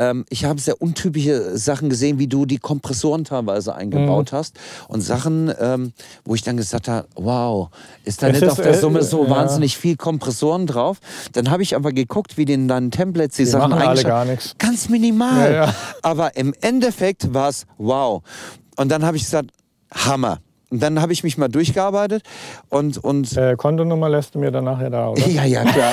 ähm, ich habe sehr untypische Sachen gesehen, wie du die Kompressoren teilweise eingebaut mhm. hast. Und Sachen, ähm, wo ich dann gesagt habe, wow, ist da es nicht ist, auf der Summe so äh, wahnsinnig viel Kompressoren drauf? Dann habe ich aber geguckt, wie in deinen Templates die, die Sachen nichts. Ganz minimal. Ja, ja. Aber im Endeffekt war es wow. Und dann habe ich gesagt, Hammer. Und dann habe ich mich mal durchgearbeitet und. und äh, Kontonummer lässt du mir dann nachher da, oder? Ja, ja, klar.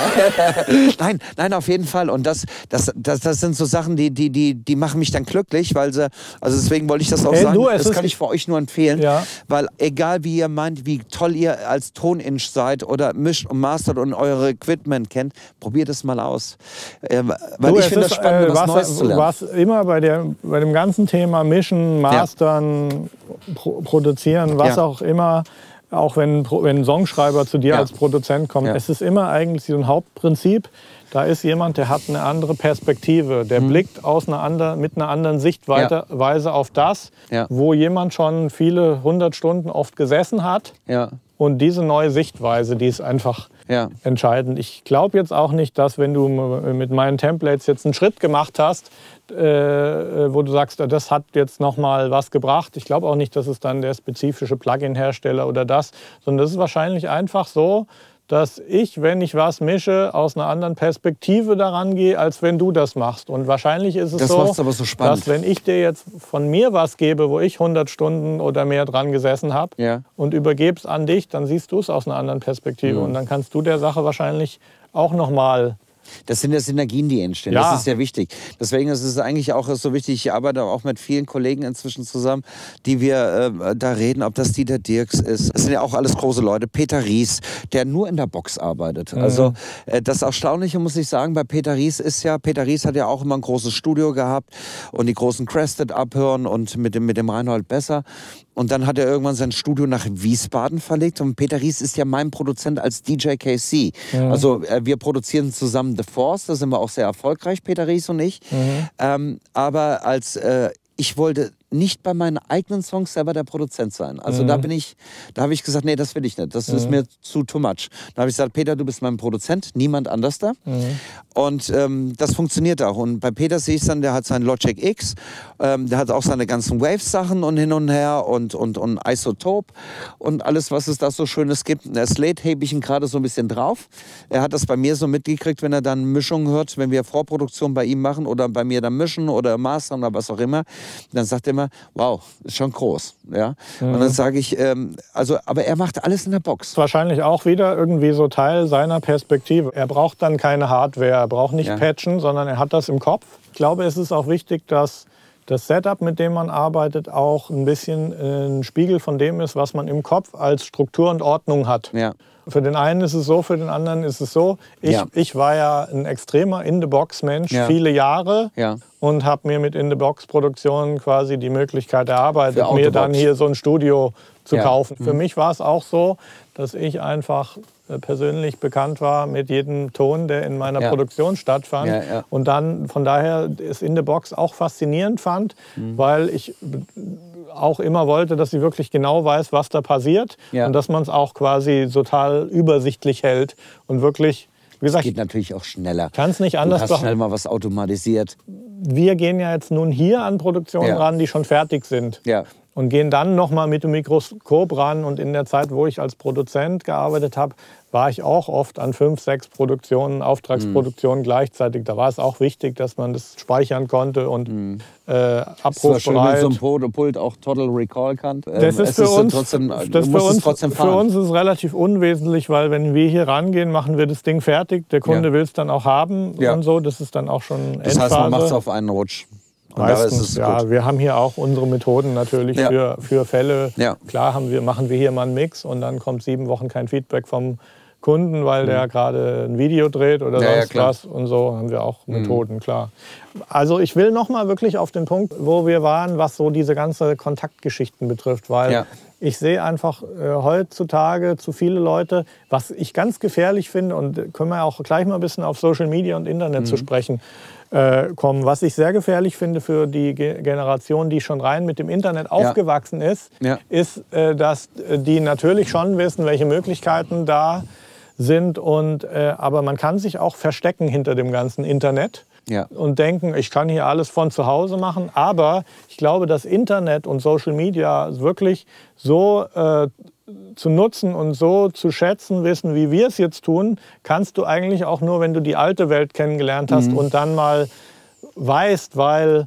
nein, nein, auf jeden Fall. Und das, das, das, das sind so Sachen, die, die, die, die machen mich dann glücklich, weil sie, also deswegen wollte ich das auch hey, sagen. Du, das kann ich für euch nur empfehlen. Ja. Weil egal wie ihr meint, wie toll ihr als Toninch seid oder mischt und mastert und eure Equipment kennt, probiert es mal aus. Äh, weil du, ich finde das spannend, äh, was, was Neues zu lernen. Was immer bei, der, bei dem ganzen Thema Mischen, Mastern, ja. pro, produzieren, was was ja. auch immer, auch wenn, wenn ein Songschreiber zu dir ja. als Produzent kommt, ja. es ist immer eigentlich so ein Hauptprinzip. Da ist jemand, der hat eine andere Perspektive, der mhm. blickt aus einer anderen, mit einer anderen Sichtweise ja. auf das, wo jemand schon viele hundert Stunden oft gesessen hat. Und diese neue Sichtweise, die ist einfach ja. entscheidend. Ich glaube jetzt auch nicht, dass wenn du mit meinen Templates jetzt einen Schritt gemacht hast, äh, wo du sagst, das hat jetzt noch mal was gebracht. Ich glaube auch nicht, dass es dann der spezifische Plugin-Hersteller oder das, sondern das ist wahrscheinlich einfach so, dass ich, wenn ich was mische, aus einer anderen Perspektive daran gehe, als wenn du das machst. Und wahrscheinlich ist es das so, so dass wenn ich dir jetzt von mir was gebe, wo ich 100 Stunden oder mehr dran gesessen habe ja. und übergebe es an dich, dann siehst du es aus einer anderen Perspektive. Mhm. Und dann kannst du der Sache wahrscheinlich auch noch mal das sind ja Synergien, die entstehen. Ja. Das ist sehr wichtig. Deswegen ist es eigentlich auch so wichtig. Ich arbeite auch mit vielen Kollegen inzwischen zusammen, die wir äh, da reden, ob das Dieter Dirks ist. Das sind ja auch alles große Leute. Peter Ries, der nur in der Box arbeitet. Mhm. Also äh, das Erstaunliche muss ich sagen, bei Peter Ries ist ja, Peter Ries hat ja auch immer ein großes Studio gehabt und die großen Crested abhören und mit dem, mit dem Reinhold besser. Und dann hat er irgendwann sein Studio nach Wiesbaden verlegt. Und Peter Ries ist ja mein Produzent als DJ KC. Mhm. Also äh, wir produzieren zusammen The Force, da sind wir auch sehr erfolgreich, Peter Ries und ich. Mhm. Ähm, aber als äh, ich wollte nicht bei meinen eigenen Songs selber der Produzent sein. Also mhm. da bin ich, da habe ich gesagt, nee, das will ich nicht. Das mhm. ist mir zu too much. Da habe ich gesagt, Peter, du bist mein Produzent, niemand anders da. Mhm. Und ähm, das funktioniert auch. Und bei Peter sehe ich dann, der hat sein Logic X, ähm, der hat auch seine ganzen Waves-Sachen und hin und her und, und, und Isotope und alles, was es da so Schönes gibt. Der Slate hebe ich ihn gerade so ein bisschen drauf. Er hat das bei mir so mitgekriegt, wenn er dann Mischungen hört, wenn wir Vorproduktion bei ihm machen oder bei mir dann mischen oder mastern oder was auch immer, dann sagt er immer, wow, ist schon groß. Ja? Mhm. Und dann sage ich, ähm, also, aber er macht alles in der Box. Wahrscheinlich auch wieder irgendwie so Teil seiner Perspektive. Er braucht dann keine Hardware, er braucht nicht ja. patchen, sondern er hat das im Kopf. Ich glaube, es ist auch wichtig, dass das Setup, mit dem man arbeitet, auch ein bisschen ein Spiegel von dem ist, was man im Kopf als Struktur und Ordnung hat. Ja. Für den einen ist es so, für den anderen ist es so. Ich, ja. ich war ja ein extremer In-the-Box-Mensch ja. viele Jahre ja. und habe mir mit In-the-Box-Produktionen quasi die Möglichkeit erarbeitet, mir dann hier so ein Studio zu kaufen. Mhm. Für mich war es auch so, dass ich einfach äh, persönlich bekannt war mit jedem Ton, der in meiner ja. Produktion stattfand. Ja, ja. Und dann von daher es in the Box auch faszinierend fand, mhm. weil ich auch immer wollte, dass sie wirklich genau weiß, was da passiert ja. und dass man es auch quasi total übersichtlich hält und wirklich wie gesagt, es geht natürlich auch schneller. Kann es nicht anders. Du hast schnell mal was automatisiert. Wir gehen ja jetzt nun hier an Produktionen ja. ran, die schon fertig sind. Ja. Und gehen dann nochmal mit dem Mikroskop ran. Und in der Zeit, wo ich als Produzent gearbeitet habe, war ich auch oft an fünf, sechs Produktionen, Auftragsproduktionen mhm. gleichzeitig. Da war es auch wichtig, dass man das speichern konnte und mhm. äh, abrufbereit. Wenn so ein Pult auch Total Recall kann. Ähm, das ist, für, uns, trotzdem, das für, uns, für uns ist relativ unwesentlich, weil wenn wir hier rangehen, machen wir das Ding fertig. Der Kunde ja. will es dann auch haben ja. und so. Das ist dann auch schon Endphase. Das heißt, man macht es auf einen Rutsch. Meistens, ja. Gut. Wir haben hier auch unsere Methoden natürlich ja. für, für Fälle. Ja. Klar haben wir, machen wir hier mal einen Mix und dann kommt sieben Wochen kein Feedback vom Kunden, weil mhm. der gerade ein Video dreht oder ja, sonst was und so haben wir auch. Methoden, mhm. klar. Also ich will noch mal wirklich auf den Punkt, wo wir waren, was so diese ganze Kontaktgeschichten betrifft, weil ich sehe einfach äh, heutzutage zu viele Leute, was ich ganz gefährlich finde und können wir auch gleich mal ein bisschen auf Social Media und Internet mhm. zu sprechen äh, kommen. Was ich sehr gefährlich finde für die Ge Generation, die schon rein mit dem Internet aufgewachsen ist, ist, äh, dass die natürlich schon wissen, welche Möglichkeiten da sind. Und, äh, aber man kann sich auch verstecken hinter dem ganzen Internet. Ja. und denken, ich kann hier alles von zu Hause machen. Aber ich glaube, das Internet und Social Media wirklich so äh, zu nutzen und so zu schätzen wissen, wie wir es jetzt tun, kannst du eigentlich auch nur, wenn du die alte Welt kennengelernt hast mhm. und dann mal weißt, weil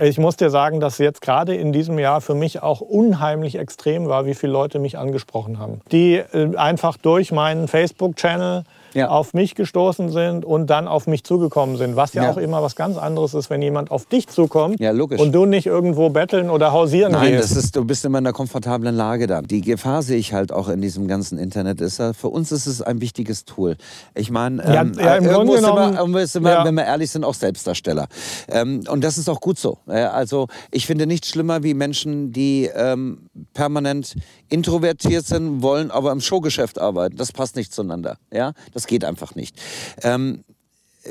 ich muss dir sagen, dass jetzt gerade in diesem Jahr für mich auch unheimlich extrem war, wie viele Leute mich angesprochen haben. Die äh, einfach durch meinen Facebook-Channel ja. auf mich gestoßen sind und dann auf mich zugekommen sind. Was ja, ja, auch immer was ganz anderes ist, wenn jemand auf dich zukommt ja, und du nicht irgendwo betteln oder hausieren Nein, gehst. Ist, du bist immer in einer komfortablen Lage dann. Die Gefahr sehe ich halt auch in diesem ganzen Internet. Ist, für uns ist es ein wichtiges Tool. Ich meine, ähm, ja, im irgendwo ist immer, irgendwo ist immer wenn wir ehrlich sind, auch Selbstdarsteller. Ähm, und das ist auch gut so. Also ich finde nichts schlimmer wie Menschen, die ähm, permanent introvertiert sind, wollen aber im Showgeschäft arbeiten. Das passt nicht zueinander. Ja? Das geht einfach nicht. Ähm,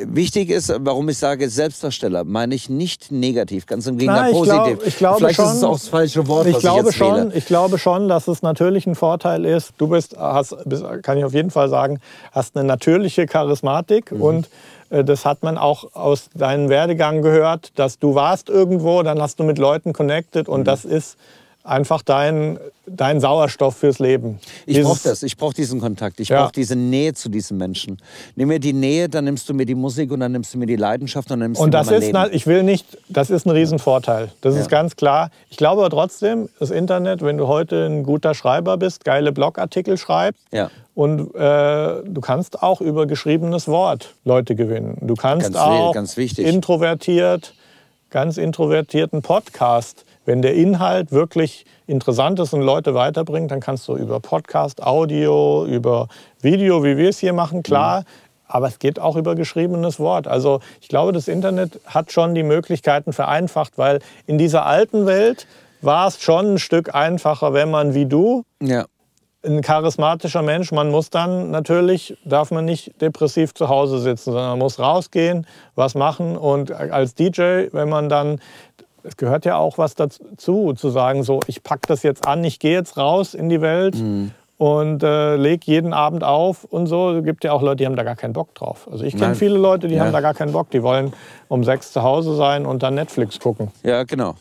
Wichtig ist, warum ich sage Selbstdarsteller, meine ich nicht negativ, ganz im Gegenteil Nein, positiv. Glaub, ich glaube Vielleicht schon, ist es auch das falsche Wort, ich was glaube ich jetzt schon, wähle. Ich glaube schon, dass es natürlich ein Vorteil ist. Du bist, hast, kann ich auf jeden Fall sagen, hast eine natürliche Charismatik mhm. und äh, das hat man auch aus deinem Werdegang gehört, dass du warst irgendwo, dann hast du mit Leuten connected und mhm. das ist einfach dein, dein Sauerstoff fürs Leben. Ich brauche das, ich brauche diesen Kontakt, ich ja. brauche diese Nähe zu diesen Menschen. Nimm mir die Nähe, dann nimmst du mir die Musik und dann nimmst du mir die Leidenschaft und dann nimmst und du mir das ist, Leben. ich will nicht, das ist ein Riesenvorteil, das ja. ist ganz klar. Ich glaube aber trotzdem, das Internet, wenn du heute ein guter Schreiber bist, geile Blogartikel schreibst ja. und äh, du kannst auch über geschriebenes Wort Leute gewinnen. Du kannst ganz auch ganz introvertiert, ganz introvertierten Podcast wenn der Inhalt wirklich interessant ist und Leute weiterbringt, dann kannst du über Podcast, Audio, über Video, wie wir es hier machen, klar. Mhm. Aber es geht auch über geschriebenes Wort. Also ich glaube, das Internet hat schon die Möglichkeiten vereinfacht, weil in dieser alten Welt war es schon ein Stück einfacher, wenn man wie du ja. ein charismatischer Mensch, man muss dann natürlich, darf man nicht depressiv zu Hause sitzen, sondern man muss rausgehen, was machen. Und als DJ, wenn man dann es gehört ja auch was dazu, zu sagen, so, ich packe das jetzt an, ich gehe jetzt raus in die Welt mhm. und äh, lege jeden Abend auf und so. Es gibt ja auch Leute, die haben da gar keinen Bock drauf. Also ich kenne viele Leute, die ja. haben da gar keinen Bock. Die wollen um sechs zu Hause sein und dann Netflix gucken. Ja, genau.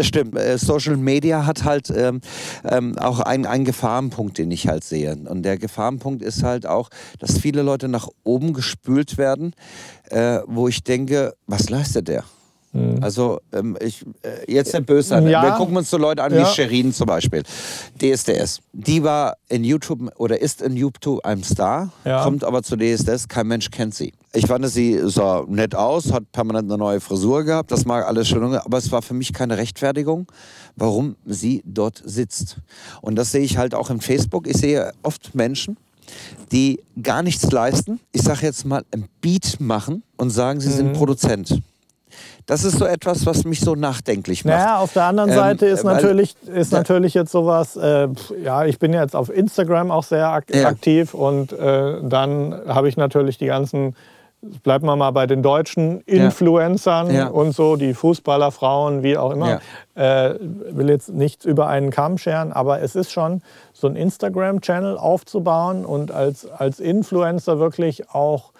Stimmt, äh, Social Media hat halt ähm, ähm, auch einen, einen Gefahrenpunkt, den ich halt sehe. Und der Gefahrenpunkt ist halt auch, dass viele Leute nach oben gespült werden, äh, wo ich denke, was leistet der? Mhm. Also ähm, ich, äh, jetzt nicht böse sein. Ja. Wir gucken uns so Leute an ja. wie Sherin zum Beispiel. DSDS. Die war in YouTube oder ist in YouTube ein Star, ja. kommt aber zu DSDS, kein Mensch kennt sie. Ich fand, sie sah nett aus, hat permanent eine neue Frisur gehabt, das mag alles schön, aber es war für mich keine Rechtfertigung, warum sie dort sitzt. Und das sehe ich halt auch im Facebook. Ich sehe oft Menschen, die gar nichts leisten. Ich sage jetzt mal, ein Beat machen und sagen, sie mhm. sind Produzent. Das ist so etwas, was mich so nachdenklich macht. Naja, auf der anderen ähm, Seite ist, natürlich, ist natürlich jetzt sowas, äh, ja, ich bin jetzt auf Instagram auch sehr ak ja. aktiv und äh, dann habe ich natürlich die ganzen bleiben wir mal bei den deutschen Influencern ja. Ja. und so, die Fußballer, Frauen, wie auch immer. Ja. Äh, will jetzt nichts über einen Kamm scheren, aber es ist schon so ein Instagram-Channel aufzubauen und als, als Influencer wirklich auch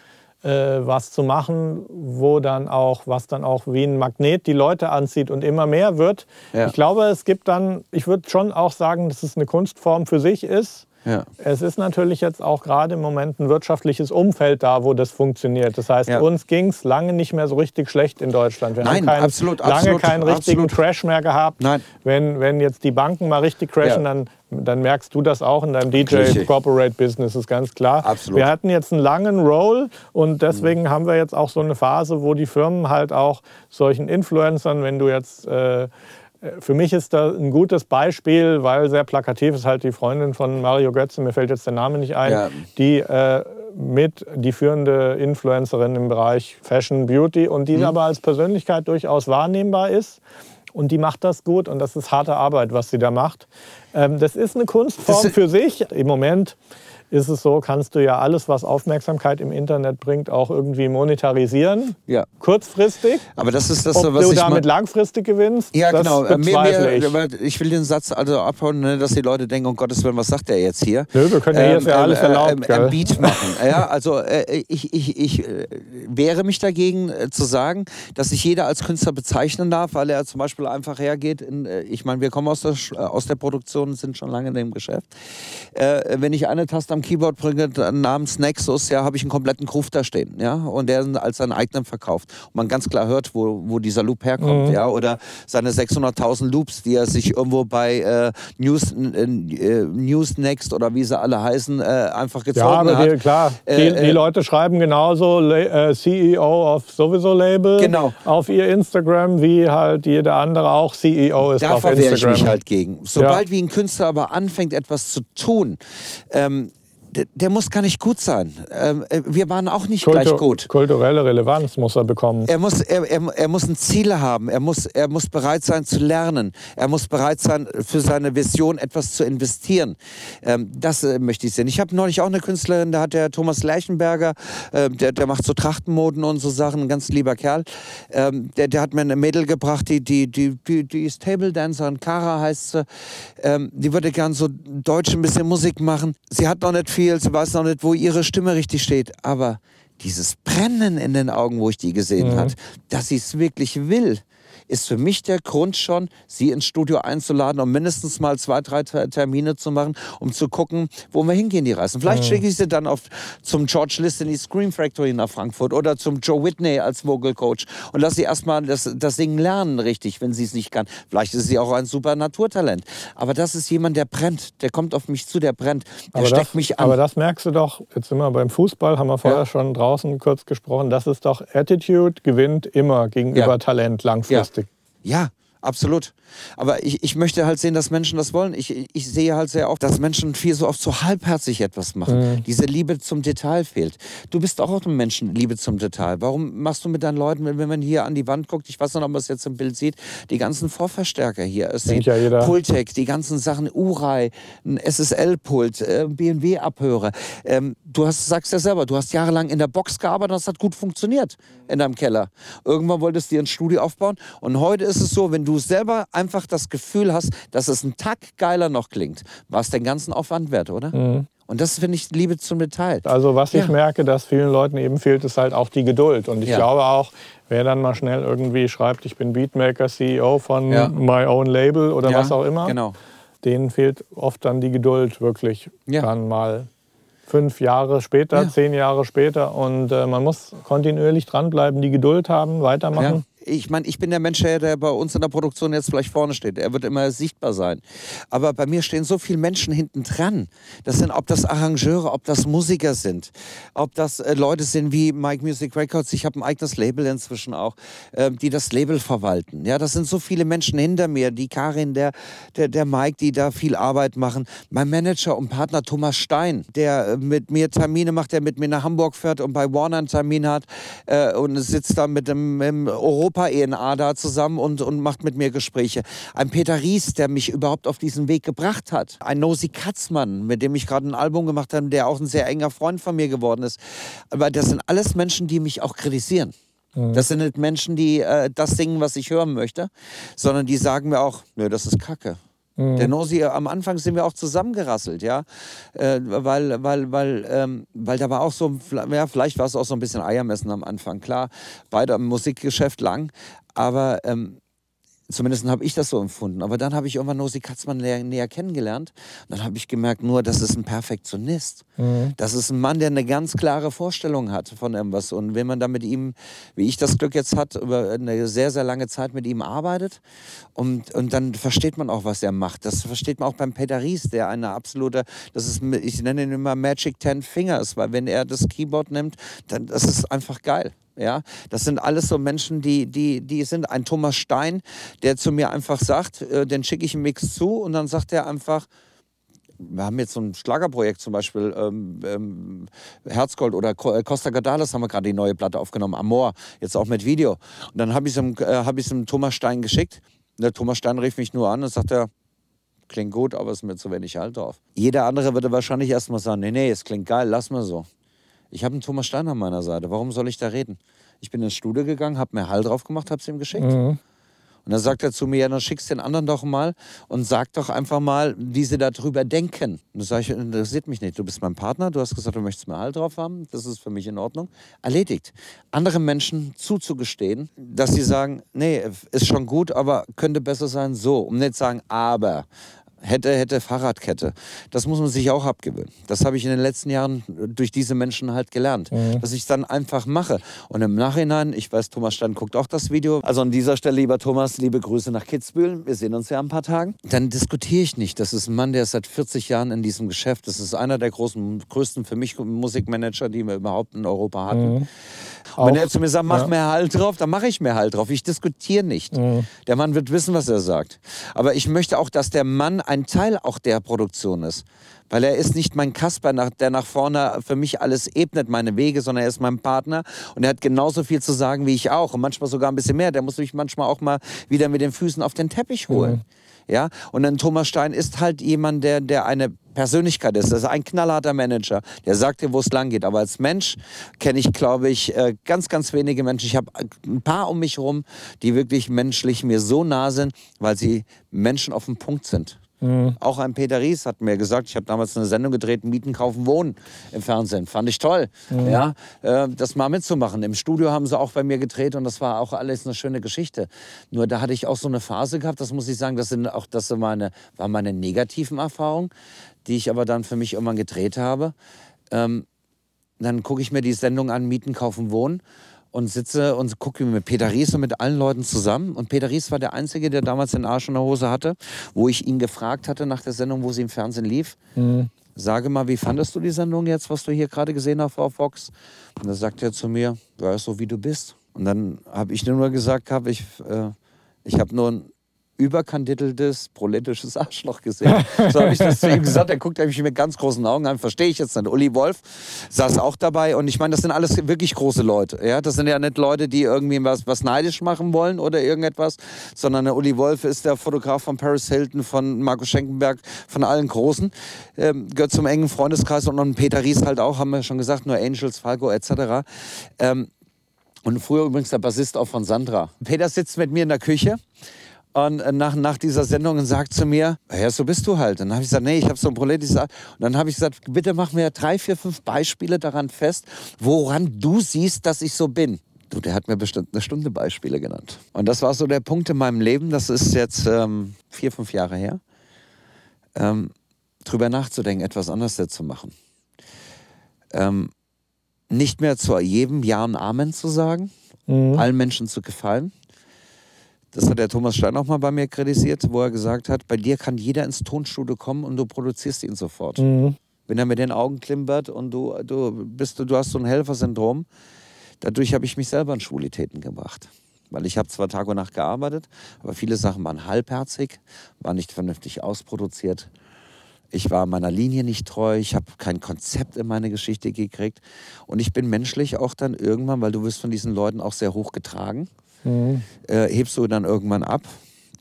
was zu machen, wo dann auch, was dann auch wie ein Magnet die Leute anzieht und immer mehr wird. Ja. Ich glaube, es gibt dann, ich würde schon auch sagen, dass es eine Kunstform für sich ist. Ja. Es ist natürlich jetzt auch gerade im Moment ein wirtschaftliches Umfeld da, wo das funktioniert. Das heißt, ja. uns ging es lange nicht mehr so richtig schlecht in Deutschland. Wir Nein, haben kein, absolut, lange absolut, keinen richtigen absolut. Crash mehr gehabt. Nein. Wenn, wenn jetzt die Banken mal richtig crashen, ja. dann, dann merkst du das auch in deinem DJ-Corporate-Business, ist ganz klar. Absolut. Wir hatten jetzt einen langen Roll und deswegen mhm. haben wir jetzt auch so eine Phase, wo die Firmen halt auch solchen Influencern, wenn du jetzt... Äh, für mich ist da ein gutes Beispiel, weil sehr plakativ ist halt die Freundin von Mario Götze, mir fällt jetzt der Name nicht ein, ja. die äh, mit die führende Influencerin im Bereich Fashion, Beauty und die mhm. aber als Persönlichkeit durchaus wahrnehmbar ist. Und die macht das gut und das ist harte Arbeit, was sie da macht. Ähm, das ist eine Kunstform für sich. Im Moment ist es so, kannst du ja alles, was Aufmerksamkeit im Internet bringt, auch irgendwie monetarisieren. Ja. Kurzfristig. Aber das ist das, Ob was du ich damit langfristig gewinnst. Ja, genau. Mir, mir, ich. ich will den Satz also abhauen, ne, dass die Leute denken, um Gottes Willen, was sagt der jetzt hier? Nö, wir können ja ähm, hier ja alles erlauben. Äh, ein Beat machen. ja, also äh, ich, ich, ich äh, wehre mich dagegen äh, zu sagen, dass sich jeder als Künstler bezeichnen darf, weil er zum Beispiel einfach hergeht. In, äh, ich meine, wir kommen aus der, aus der Produktion und sind schon lange in dem Geschäft. Äh, wenn ich eine Taste am Keyboard bringe, namens Nexus, ja, habe ich einen kompletten Groove da stehen, ja, und der als seinen eigenen verkauft. Und man ganz klar hört, wo, wo dieser Loop herkommt, mhm. ja, oder seine 600.000 Loops, die er sich irgendwo bei äh, News, äh, News Next oder wie sie alle heißen, äh, einfach gezogen ja, hat. Die, klar, die, die, äh, Leute schreiben genauso äh, CEO of sowieso Label genau. auf ihr Instagram, wie halt jeder andere auch CEO ist da auf Instagram. Da verwehre ich mich halt gegen. Sobald ja. wie ein Künstler aber anfängt, etwas zu tun, ähm, der, der, muss gar nicht gut sein. Ähm, äh, wir waren auch nicht Kultur, gleich gut. Kulturelle Relevanz muss er bekommen. Er muss, er, er, er muss ein Ziel haben. Er muss, er muss bereit sein zu lernen. Er muss bereit sein, für seine Vision etwas zu investieren. Ähm, das äh, möchte ich sehen. Ich habe neulich auch eine Künstlerin, da hat der Thomas Lerchenberger, äh, der, der macht so Trachtenmoden und so Sachen, ein ganz lieber Kerl. Ähm, der, der hat mir eine Mädel gebracht, die, die, die, die, die ist Table Dancerin, Kara heißt sie. Ähm, die würde gern so deutsch ein bisschen Musik machen. Sie hat noch nicht viel, sie weiß noch nicht, wo ihre Stimme richtig steht. Aber dieses Brennen in den Augen, wo ich die gesehen mhm. habe, dass sie es wirklich will, ist für mich der Grund schon, sie ins Studio einzuladen, um mindestens mal zwei, drei Termine zu machen, um zu gucken, wo wir hingehen, die Reisen. Vielleicht mhm. schicke ich sie dann auf, zum George List in die Scream Factory nach Frankfurt oder zum Joe Whitney als Vocal Coach und lass sie erstmal das, das Singen lernen, richtig, wenn sie es nicht kann. Vielleicht ist sie auch ein super Naturtalent. Aber das ist jemand, der brennt, der kommt auf mich zu, der brennt, der aber steckt das, mich an. Aber das merkst du doch, jetzt sind wir beim Fußball, haben wir vorher ja. schon draußen kurz gesprochen, das ist doch Attitude gewinnt immer gegenüber ja. Talent langfristig. Ja, Ja, absolut. Aber ich, ich möchte halt sehen, dass Menschen das wollen. Ich, ich sehe halt sehr oft, dass Menschen viel so oft so halbherzig etwas machen. Mhm. Diese Liebe zum Detail fehlt. Du bist auch ein Menschen, Liebe zum Detail. Warum machst du mit deinen Leuten, wenn man hier an die Wand guckt, ich weiß nicht, ob man es jetzt im Bild sieht, die ganzen Vorverstärker hier. Es sieht ja Pultec, die ganzen Sachen, Urai, ein SSL-Pult, äh, BMW-Abhörer. Ähm, du hast, sagst ja selber, du hast jahrelang in der Box gearbeitet, das hat gut funktioniert in deinem Keller. Irgendwann wolltest du dir ein Studio aufbauen und heute ist es so, wenn du selber einfach das Gefühl hast, dass es ein Tag geiler noch klingt, war es den ganzen Aufwand wert, oder? Mhm. Und das finde ich Liebe zum Detail. Also was ja. ich merke, dass vielen Leuten eben fehlt, ist halt auch die Geduld. Und ich ja. glaube auch, wer dann mal schnell irgendwie schreibt, ich bin Beatmaker, CEO von ja. My Own Label oder was auch immer, genau. denen fehlt oft dann die Geduld wirklich dann mal fünf Jahre später, zehn Jahre später. Und äh, man muss kontinuierlich dranbleiben, die Geduld haben, weitermachen ich meine, ich bin der Mensch, der bei uns in der Produktion jetzt vielleicht vorne steht. Er wird immer sichtbar sein. Aber bei mir stehen so viele Menschen hinten dran. Das sind, ob das Arrangeure, ob das Musiker sind, ob das äh, Leute sind wie Mike Music Records. Ich habe ein eigenes Label inzwischen auch, äh, die das Label verwalten. Ja, das sind so viele Menschen hinter mir. Die Karin, der, der, der Mike, die da viel Arbeit machen. Mein Manager und Partner Thomas Stein, der äh, mit mir Termine macht, der mit mir nach Hamburg fährt und bei Warner einen Termin hat äh, und sitzt da mit dem Europa Europa-ENA da zusammen und, und macht mit mir Gespräche. Ein Peter Ries, der mich überhaupt auf diesen Weg gebracht hat. Ein Nosi Katzmann, mit dem ich gerade ein Album gemacht habe, der auch ein sehr enger Freund von mir geworden ist. Aber das sind alles Menschen, die mich auch kritisieren. Mhm. Das sind nicht Menschen, die äh, das singen, was ich hören möchte, sondern die sagen mir auch, nö, das ist Kacke. Mhm. Der Nosi, am Anfang sind wir auch zusammengerasselt, ja. Äh, weil, weil, weil, ähm, weil da war auch so, ja, vielleicht war es auch so ein bisschen Eiermessen am Anfang, klar. Beide im Musikgeschäft lang. Aber ähm, Zumindest habe ich das so empfunden. Aber dann habe ich irgendwann Nosi Katzmann näher, kennengelernt. Und dann habe ich gemerkt, nur, das ist ein Perfektionist. Mhm. Das ist ein Mann, der eine ganz klare Vorstellung hat von irgendwas. Und wenn man dann mit ihm, wie ich das Glück jetzt hat, über eine sehr, sehr lange Zeit mit ihm arbeitet, und, und dann versteht man auch, was er macht. Das versteht man auch beim Peter Ries, der eine absolute, das ist, ich nenne ihn immer Magic Ten Fingers, weil wenn er das Keyboard nimmt, dann das ist einfach geil. Ja, das sind alles so Menschen, die, die, die sind ein Thomas Stein, der zu mir einfach sagt, äh, den schicke ich einen Mix zu und dann sagt er einfach, wir haben jetzt so ein Schlagerprojekt zum Beispiel, ähm, ähm, Herzgold oder äh, Costa Gadalis haben wir gerade die neue Platte aufgenommen, Amor, jetzt auch mit Video. Und dann habe ich es äh, hab dem Thomas Stein geschickt. Der Thomas Stein rief mich nur an und sagte, klingt gut, aber es ist mir zu wenig Halt drauf. Jeder andere würde wahrscheinlich erstmal sagen, nee, nee, es klingt geil, lass mal so. Ich habe einen Thomas Stein an meiner Seite. Warum soll ich da reden? Ich bin ins Studio gegangen, habe mir Hall drauf gemacht, habe es ihm geschickt. Mhm. Und dann sagt er zu mir, ja, dann schickst den anderen doch mal und sag doch einfach mal, wie sie darüber denken. Und dann sage ich, interessiert mich nicht. Du bist mein Partner, du hast gesagt, du möchtest mehr Hall drauf haben. Das ist für mich in Ordnung. Erledigt. Anderen Menschen zuzugestehen, dass sie sagen, nee, ist schon gut, aber könnte besser sein so. Um nicht zu sagen, aber Hätte, hätte Fahrradkette. Das muss man sich auch abgewöhnen. Das habe ich in den letzten Jahren durch diese Menschen halt gelernt. Mhm. Dass ich es dann einfach mache. Und im Nachhinein, ich weiß, Thomas Stein guckt auch das Video. Also an dieser Stelle, lieber Thomas, liebe Grüße nach Kitzbühel. Wir sehen uns ja in ein paar Tagen. Dann diskutiere ich nicht. Das ist ein Mann, der ist seit 40 Jahren in diesem Geschäft. Das ist einer der großen, größten für mich Musikmanager, die wir überhaupt in Europa hatten. Mhm. Wenn er zu mir sagt, mach ja. mir halt drauf, dann mache ich mir halt drauf. Ich diskutiere nicht. Mhm. Der Mann wird wissen, was er sagt. Aber ich möchte auch, dass der Mann ein Teil auch der Produktion ist. Weil er ist nicht mein Kasper, der nach vorne für mich alles ebnet, meine Wege, sondern er ist mein Partner und er hat genauso viel zu sagen wie ich auch und manchmal sogar ein bisschen mehr. Der muss mich manchmal auch mal wieder mit den Füßen auf den Teppich holen. Mhm. Ja, und dann Thomas Stein ist halt jemand, der, der eine Persönlichkeit ist. Das ist ein knallharter Manager, der sagt dir, wo es lang geht. Aber als Mensch kenne ich, glaube ich, äh, ganz, ganz wenige Menschen. Ich habe ein paar um mich herum, die wirklich menschlich mir so nah sind, weil sie Menschen auf dem Punkt sind. Mhm. Auch ein Peter Ries hat mir gesagt, ich habe damals eine Sendung gedreht, Mieten, Kaufen, Wohnen im Fernsehen. Fand ich toll, mhm. ja, äh, das mal mitzumachen. Im Studio haben sie auch bei mir gedreht und das war auch alles eine schöne Geschichte. Nur da hatte ich auch so eine Phase gehabt, das muss ich sagen, das sind auch das meine, waren meine negativen Erfahrungen, die ich aber dann für mich irgendwann gedreht habe. Ähm, dann gucke ich mir die Sendung an, Mieten, Kaufen, Wohnen und sitze und gucke mit Peter Ries und mit allen Leuten zusammen. Und Peter Ries war der Einzige, der damals den Arsch in der Hose hatte, wo ich ihn gefragt hatte nach der Sendung, wo sie im Fernsehen lief. Mhm. Sage mal, wie fandest du die Sendung jetzt, was du hier gerade gesehen hast auf Fox? Und da sagt er zu mir, ja, so wie du bist. Und dann habe ich nur gesagt, hab ich, äh, ich habe nur ein überkandideltes, politisches Arschloch gesehen. So habe ich das zu ihm gesagt. Er guckt mich mit ganz großen Augen an. Verstehe ich jetzt nicht. Uli Wolf saß auch dabei. Und ich meine, das sind alles wirklich große Leute. Ja? Das sind ja nicht Leute, die irgendwie was, was neidisch machen wollen oder irgendetwas, sondern der Uli Wolf ist der Fotograf von Paris Hilton, von Markus Schenkenberg, von allen Großen. Ähm, gehört zum engen Freundeskreis. Und Peter Ries halt auch, haben wir schon gesagt, nur Angels, Falco etc. Ähm, und früher übrigens der Bassist auch von Sandra. Peter sitzt mit mir in der Küche und äh, nach, nach dieser Sendung und sagt zu mir, ja, so bist du halt. Und dann habe ich gesagt, nee, ich habe so ein Problem. Und dann habe ich gesagt, bitte mach mir drei, vier, fünf Beispiele daran fest, woran du siehst, dass ich so bin. Du, der hat mir bestimmt eine Stunde Beispiele genannt. Und das war so der Punkt in meinem Leben, das ist jetzt ähm, vier, fünf Jahre her, ähm, drüber nachzudenken, etwas anders zu machen. Ähm, nicht mehr zu jedem Ja und Amen zu sagen, mhm. allen Menschen zu gefallen, das hat der Thomas Stein auch mal bei mir kritisiert, wo er gesagt hat, bei dir kann jeder ins Tonstudio kommen und du produzierst ihn sofort. Mhm. Wenn er mit den Augen klimpert und du, du, bist, du hast so ein Helfersyndrom, dadurch habe ich mich selber in Schwulitäten gebracht. Weil ich habe zwar Tag und Nacht gearbeitet, aber viele Sachen waren halbherzig, waren nicht vernünftig ausproduziert. Ich war meiner Linie nicht treu, ich habe kein Konzept in meine Geschichte gekriegt. Und ich bin menschlich auch dann irgendwann, weil du wirst von diesen Leuten auch sehr hoch getragen mhm. äh, hebst du dann irgendwann ab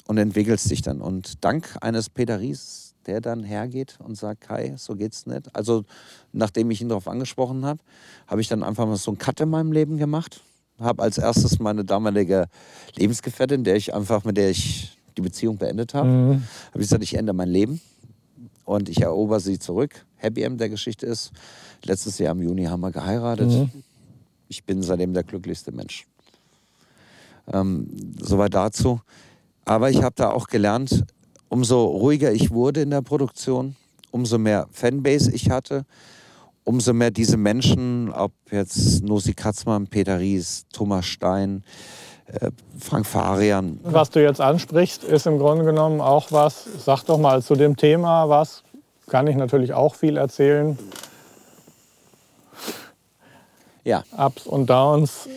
und entwickelst dich dann. Und dank eines Peter Ries, der dann hergeht und sagt, Kai, so geht's nicht. Also nachdem ich ihn darauf angesprochen habe, habe ich dann einfach mal so einen Cut in meinem Leben gemacht. Habe als erstes meine damalige Lebensgefährtin, der ich einfach mit der ich die Beziehung beendet habe, mhm. habe ich gesagt, ich ändere mein Leben und ich erober sie zurück. Happy End der Geschichte ist, letztes Jahr im Juni haben wir geheiratet. Mhm. Ich bin seitdem der glücklichste Mensch. Ähm, soweit dazu. Aber ich habe da auch gelernt, umso ruhiger ich wurde in der Produktion, umso mehr Fanbase ich hatte, umso mehr diese Menschen, ob jetzt Nosi Katzmann, Peter Ries, Thomas Stein, äh, Frank Farian. Was du jetzt ansprichst, ist im Grunde genommen auch was, sag doch mal zu dem Thema was, kann ich natürlich auch viel erzählen. Ja. Ups und Downs.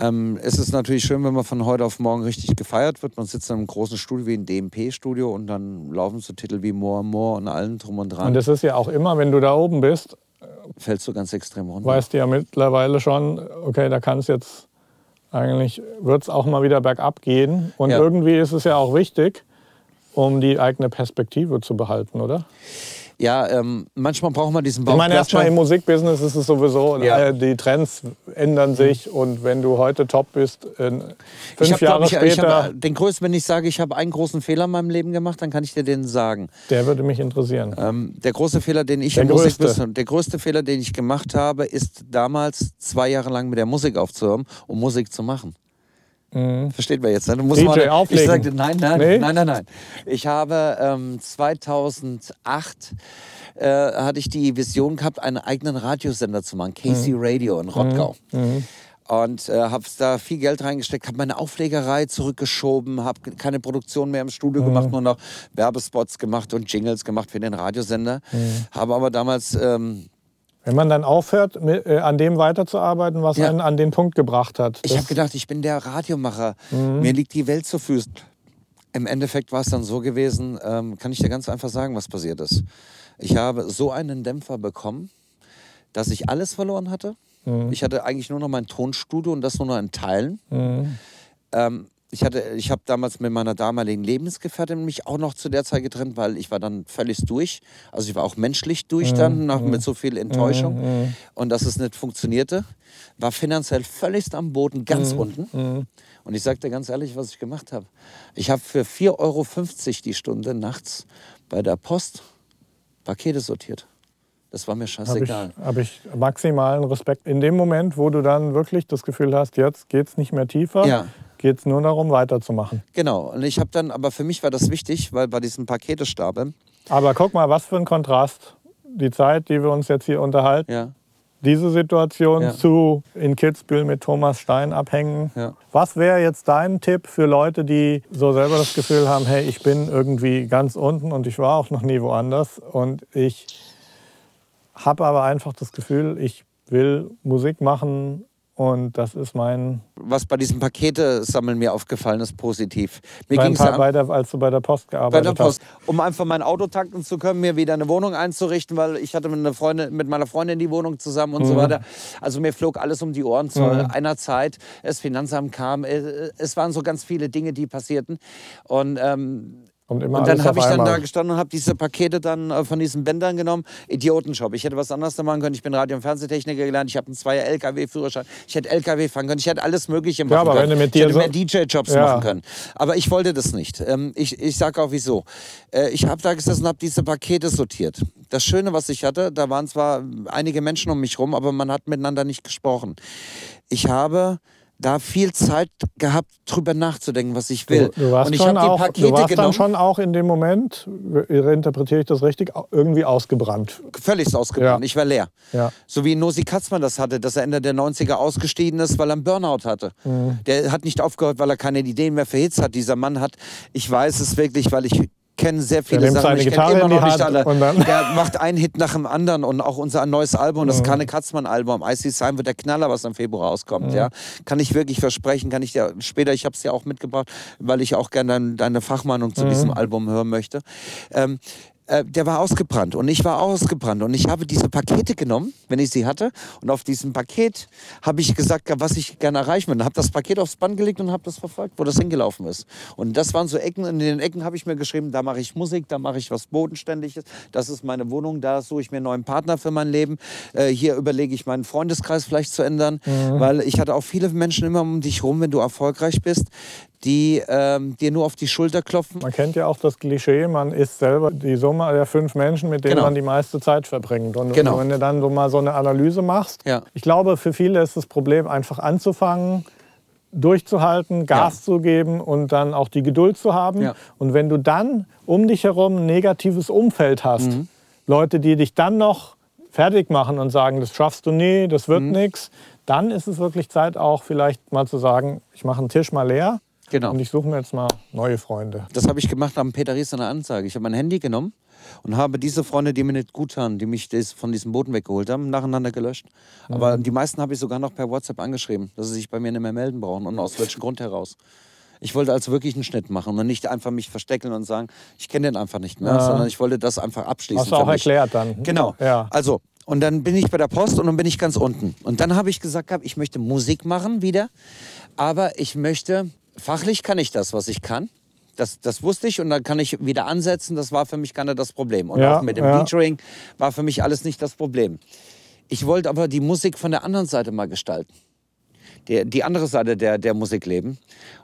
Ähm, es ist natürlich schön, wenn man von heute auf morgen richtig gefeiert wird. Man sitzt in einem großen Studio wie ein DMP-Studio und dann laufen so Titel wie More More und allen drum und dran. Und das ist ja auch immer, wenn du da oben bist, fällst du ganz extrem runter. Weißt du ja mittlerweile schon, okay, da kann es jetzt eigentlich, wird es auch mal wieder bergab gehen. Und ja. irgendwie ist es ja auch wichtig, um die eigene Perspektive zu behalten, oder? Ja, ähm, manchmal braucht man diesen Bauch. Ich meine, erstmal im Musikbusiness ist es sowieso, ja. äh, die Trends ändern sich und wenn du heute top bist, äh, fünf ich hab, Jahre ich, später... Ich hab, den größten, wenn ich sage, ich habe einen großen Fehler in meinem Leben gemacht, dann kann ich dir den sagen. Der würde mich interessieren. Ähm, der große Fehler, den ich der im Musikbusiness... Der größte Fehler, den ich gemacht habe, ist damals zwei Jahre lang mit der Musik aufzuhören, um Musik zu machen. Versteht man jetzt? Ne? Du musst DJ mal, ich auflegen. sagte, nein, nein, Nee? nein, nein, nein. Ich habe ähm, 2008 äh, hatte ich die Vision gehabt, einen eigenen Radiosender zu machen, Casey Radio in Rottgau. Und äh, habe da viel Geld reingesteckt, habe meine Auflegerei zurückgeschoben, habe keine Produktion mehr im Studio gemacht, nur noch Werbespots gemacht und Jingles gemacht für den Radiosender. Habe aber damals ähm, Wenn man dann aufhört, äh, an dem weiterzuarbeiten, was Ja. einen an den Punkt gebracht hat. Ich habe gedacht, ich bin der Radiomacher. Mir liegt die Welt zu Füßen. Im Endeffekt war es dann so gewesen, ähm, kann ich dir ganz einfach sagen, was passiert ist. Ich habe so einen Dämpfer bekommen, dass ich alles verloren hatte. Ich hatte eigentlich nur noch mein Tonstudio und das nur noch in Teilen. Ähm, ich hatte, ich habe damals mit meiner damaligen Lebensgefährtin mich auch noch zu der Zeit getrennt, weil ich war dann völlig durch. Also ich war auch menschlich durch dann, nach, mit so viel Enttäuschung. Und dass es nicht funktionierte. War finanziell völligst am Boden, ganz unten. Und ich sage dir ganz ehrlich, was ich gemacht habe. Ich habe für 4,50 Euro die Stunde nachts bei der Post Pakete sortiert. Das war mir habe ich, scheißegal. hab ich maximalen Respekt. In dem Moment, wo du dann wirklich das Gefühl hast, jetzt geht es nicht mehr tiefer, Ja. Geht es nur darum, weiterzumachen. Genau. Und ich habe dann, aber für mich war das wichtig, weil bei diesem Paketestapel, Aber guck mal, was für ein Kontrast. Die Zeit, die wir uns jetzt hier unterhalten, ja, diese Situation Ja. zu in Kitzbühel mit Thomas Stein abhängen. Ja. Was wäre jetzt dein Tipp für Leute, die so selber das Gefühl haben, hey, ich bin irgendwie ganz unten und ich war auch noch nie woanders und ich habe aber einfach das Gefühl, ich will Musik machen und das ist mein was bei diesem Pakete-Sammeln mir aufgefallen ist, positiv. Mir ging es bei der, als du bei der Post bei gearbeitet der Post, hast. um einfach mein Auto tanken zu können, mir wieder eine Wohnung einzurichten, weil ich hatte mit, Freundin, mit meiner Freundin die Wohnung zusammen und so weiter. Also mir flog alles um die Ohren zu einer Zeit. Das Finanzamt kam, es waren so ganz viele Dinge, die passierten. Und ähm, Und dann habe ich dann da gestanden und habe diese Pakete dann äh, von diesen Bändern genommen. Idiotenjob. Ich hätte was anderes machen können. Ich bin Radio- und Fernsehtechniker gelernt. Ich habe einen Zweier LKW-Führerschein. Ich hätte LKW fahren können. Ich hätte alles Mögliche machen aber können. wenn du mit ich dir hätte so- mehr DJ-Jobs Ja. machen können. Aber ich wollte das nicht. Ähm, ich ich sage auch wieso. Äh, ich habe da gesessen und habe diese Pakete sortiert. Das Schöne, was ich hatte, da waren zwar einige Menschen um mich rum, aber man hat miteinander nicht gesprochen. Ich habe da viel Zeit gehabt, drüber nachzudenken, was ich will. Du, du warst, und ich schon habe die Pakete du warst genommen. dann schon auch in dem Moment, interpretiere ich das richtig, irgendwie ausgebrannt. völlig ausgebrannt. Ja. Ich war leer. Ja. So wie Nosi Katzmann das hatte, dass er Ende der 90er ausgestiegen ist, weil er einen Burnout hatte. Mhm. Der hat nicht aufgehört, weil er keine Ideen mehr für Hits hat. Dieser Mann hat, ich weiß es wirklich, weil ich kenne sehr viele nimmt Sachen. Ich kenne immer noch nicht alle. Der macht einen Hit nach dem anderen und auch unser neues Album, Mhm. das Karne Katzmann Album, Icy Sign wird der Knaller, was im Februar rauskommt. Mhm. Ja, kann ich wirklich versprechen, kann ich dir später, ich habe es ja auch mitgebracht, weil ich auch gerne dein, deine Fachmeinung Mhm. zu diesem Album hören möchte. Ähm, äh, der war ausgebrannt und ich war ausgebrannt und ich habe diese Pakete genommen, wenn ich sie hatte und auf diesem Paket habe ich gesagt, was ich gerne erreichen will. Habe das Paket aufs Band gelegt und habe das verfolgt, wo das hingelaufen ist. Und das waren so Ecken, in den Ecken habe ich mir geschrieben, da mache ich Musik, da mache ich was Bodenständiges, das ist meine Wohnung, da suche ich mir einen neuen Partner für mein Leben. Äh, hier überlege ich meinen Freundeskreis vielleicht zu ändern, weil ich hatte auch viele Menschen immer um dich rum, wenn du erfolgreich bist, die ähm, dir nur auf die Schulter klopfen. Man kennt ja auch das Klischee, man ist selber die Summe der fünf Menschen, mit denen Genau. man die meiste Zeit verbringt. Und Genau. wenn du dann so mal so eine Analyse machst, Ja. ich glaube, für viele ist das Problem, einfach anzufangen, durchzuhalten, Gas zu geben und dann auch die Geduld zu haben. Ja. Und wenn du dann um dich herum ein negatives Umfeld hast, Mhm. Leute, die dich dann noch fertig machen und sagen, das schaffst du nie, das wird Mhm. nichts, dann ist es wirklich Zeit auch vielleicht mal zu sagen, ich mache einen Tisch mal leer Genau. und ich suche mir jetzt mal neue Freunde. Das habe ich gemacht am Peter Ries eine Anzeige. Ich habe mein Handy genommen und habe diese Freunde, die mir nicht gut taten, die mich von diesem Boden weggeholt haben, nacheinander gelöscht. Aber die meisten habe ich sogar noch per WhatsApp angeschrieben, dass sie sich bei mir nicht mehr melden brauchen und aus welchem Grund heraus. Ich wollte also wirklich einen Schnitt machen und nicht einfach mich verstecken und sagen, ich kenne den einfach nicht mehr, sondern ich wollte das einfach abschließen. Hast du auch erklärt dann. Genau. Ja. Also, und dann bin ich bei der Post und dann bin ich ganz unten. Und dann habe ich gesagt, ich möchte Musik machen wieder, aber ich möchte, fachlich kann ich das, was ich kann. Das, das wusste ich und dann kann ich wieder ansetzen. Das war für mich gar nicht das Problem. Und Ja, auch mit dem ja. Featuring war für mich alles nicht das Problem. Ich wollte aber die Musik von der anderen Seite mal gestalten. Die, die andere Seite der, der Musik leben.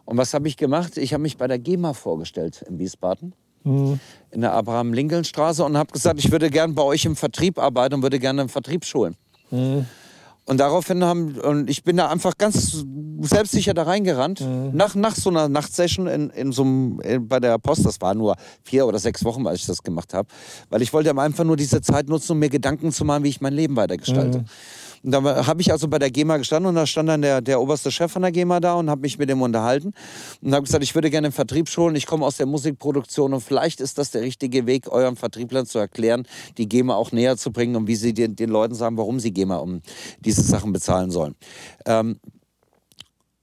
Und was habe ich gemacht? Ich habe mich bei der GEMA vorgestellt in Wiesbaden Mhm. in der Abraham-Lincoln-Straße und habe gesagt, ich würde gern bei euch im Vertrieb arbeiten und würde gerne einen Vertrieb schulen. Mhm. Und daraufhin haben, und ich bin da einfach ganz selbstsicher da reingerannt. Mhm. Nach, nach so einer Nachtsession in, in so einem, in, bei der Post, das war nur vier oder sechs Wochen, als ich das gemacht habe. Weil ich wollte einfach nur diese Zeit nutzen, um mir Gedanken zu machen, wie ich mein Leben weitergestalte. Mhm. Und da habe ich also bei der GEMA gestanden und da stand dann der, der oberste Chef von der GEMA da und habe mich mit dem unterhalten und habe gesagt, ich würde gerne einen Vertrieb schulen, ich komme aus der Musikproduktion und vielleicht ist das der richtige Weg, euren Vertrieblern zu erklären, die GEMA auch näher zu bringen und wie sie den, den Leuten sagen, warum sie GEMA um diese Sachen bezahlen sollen. Ähm,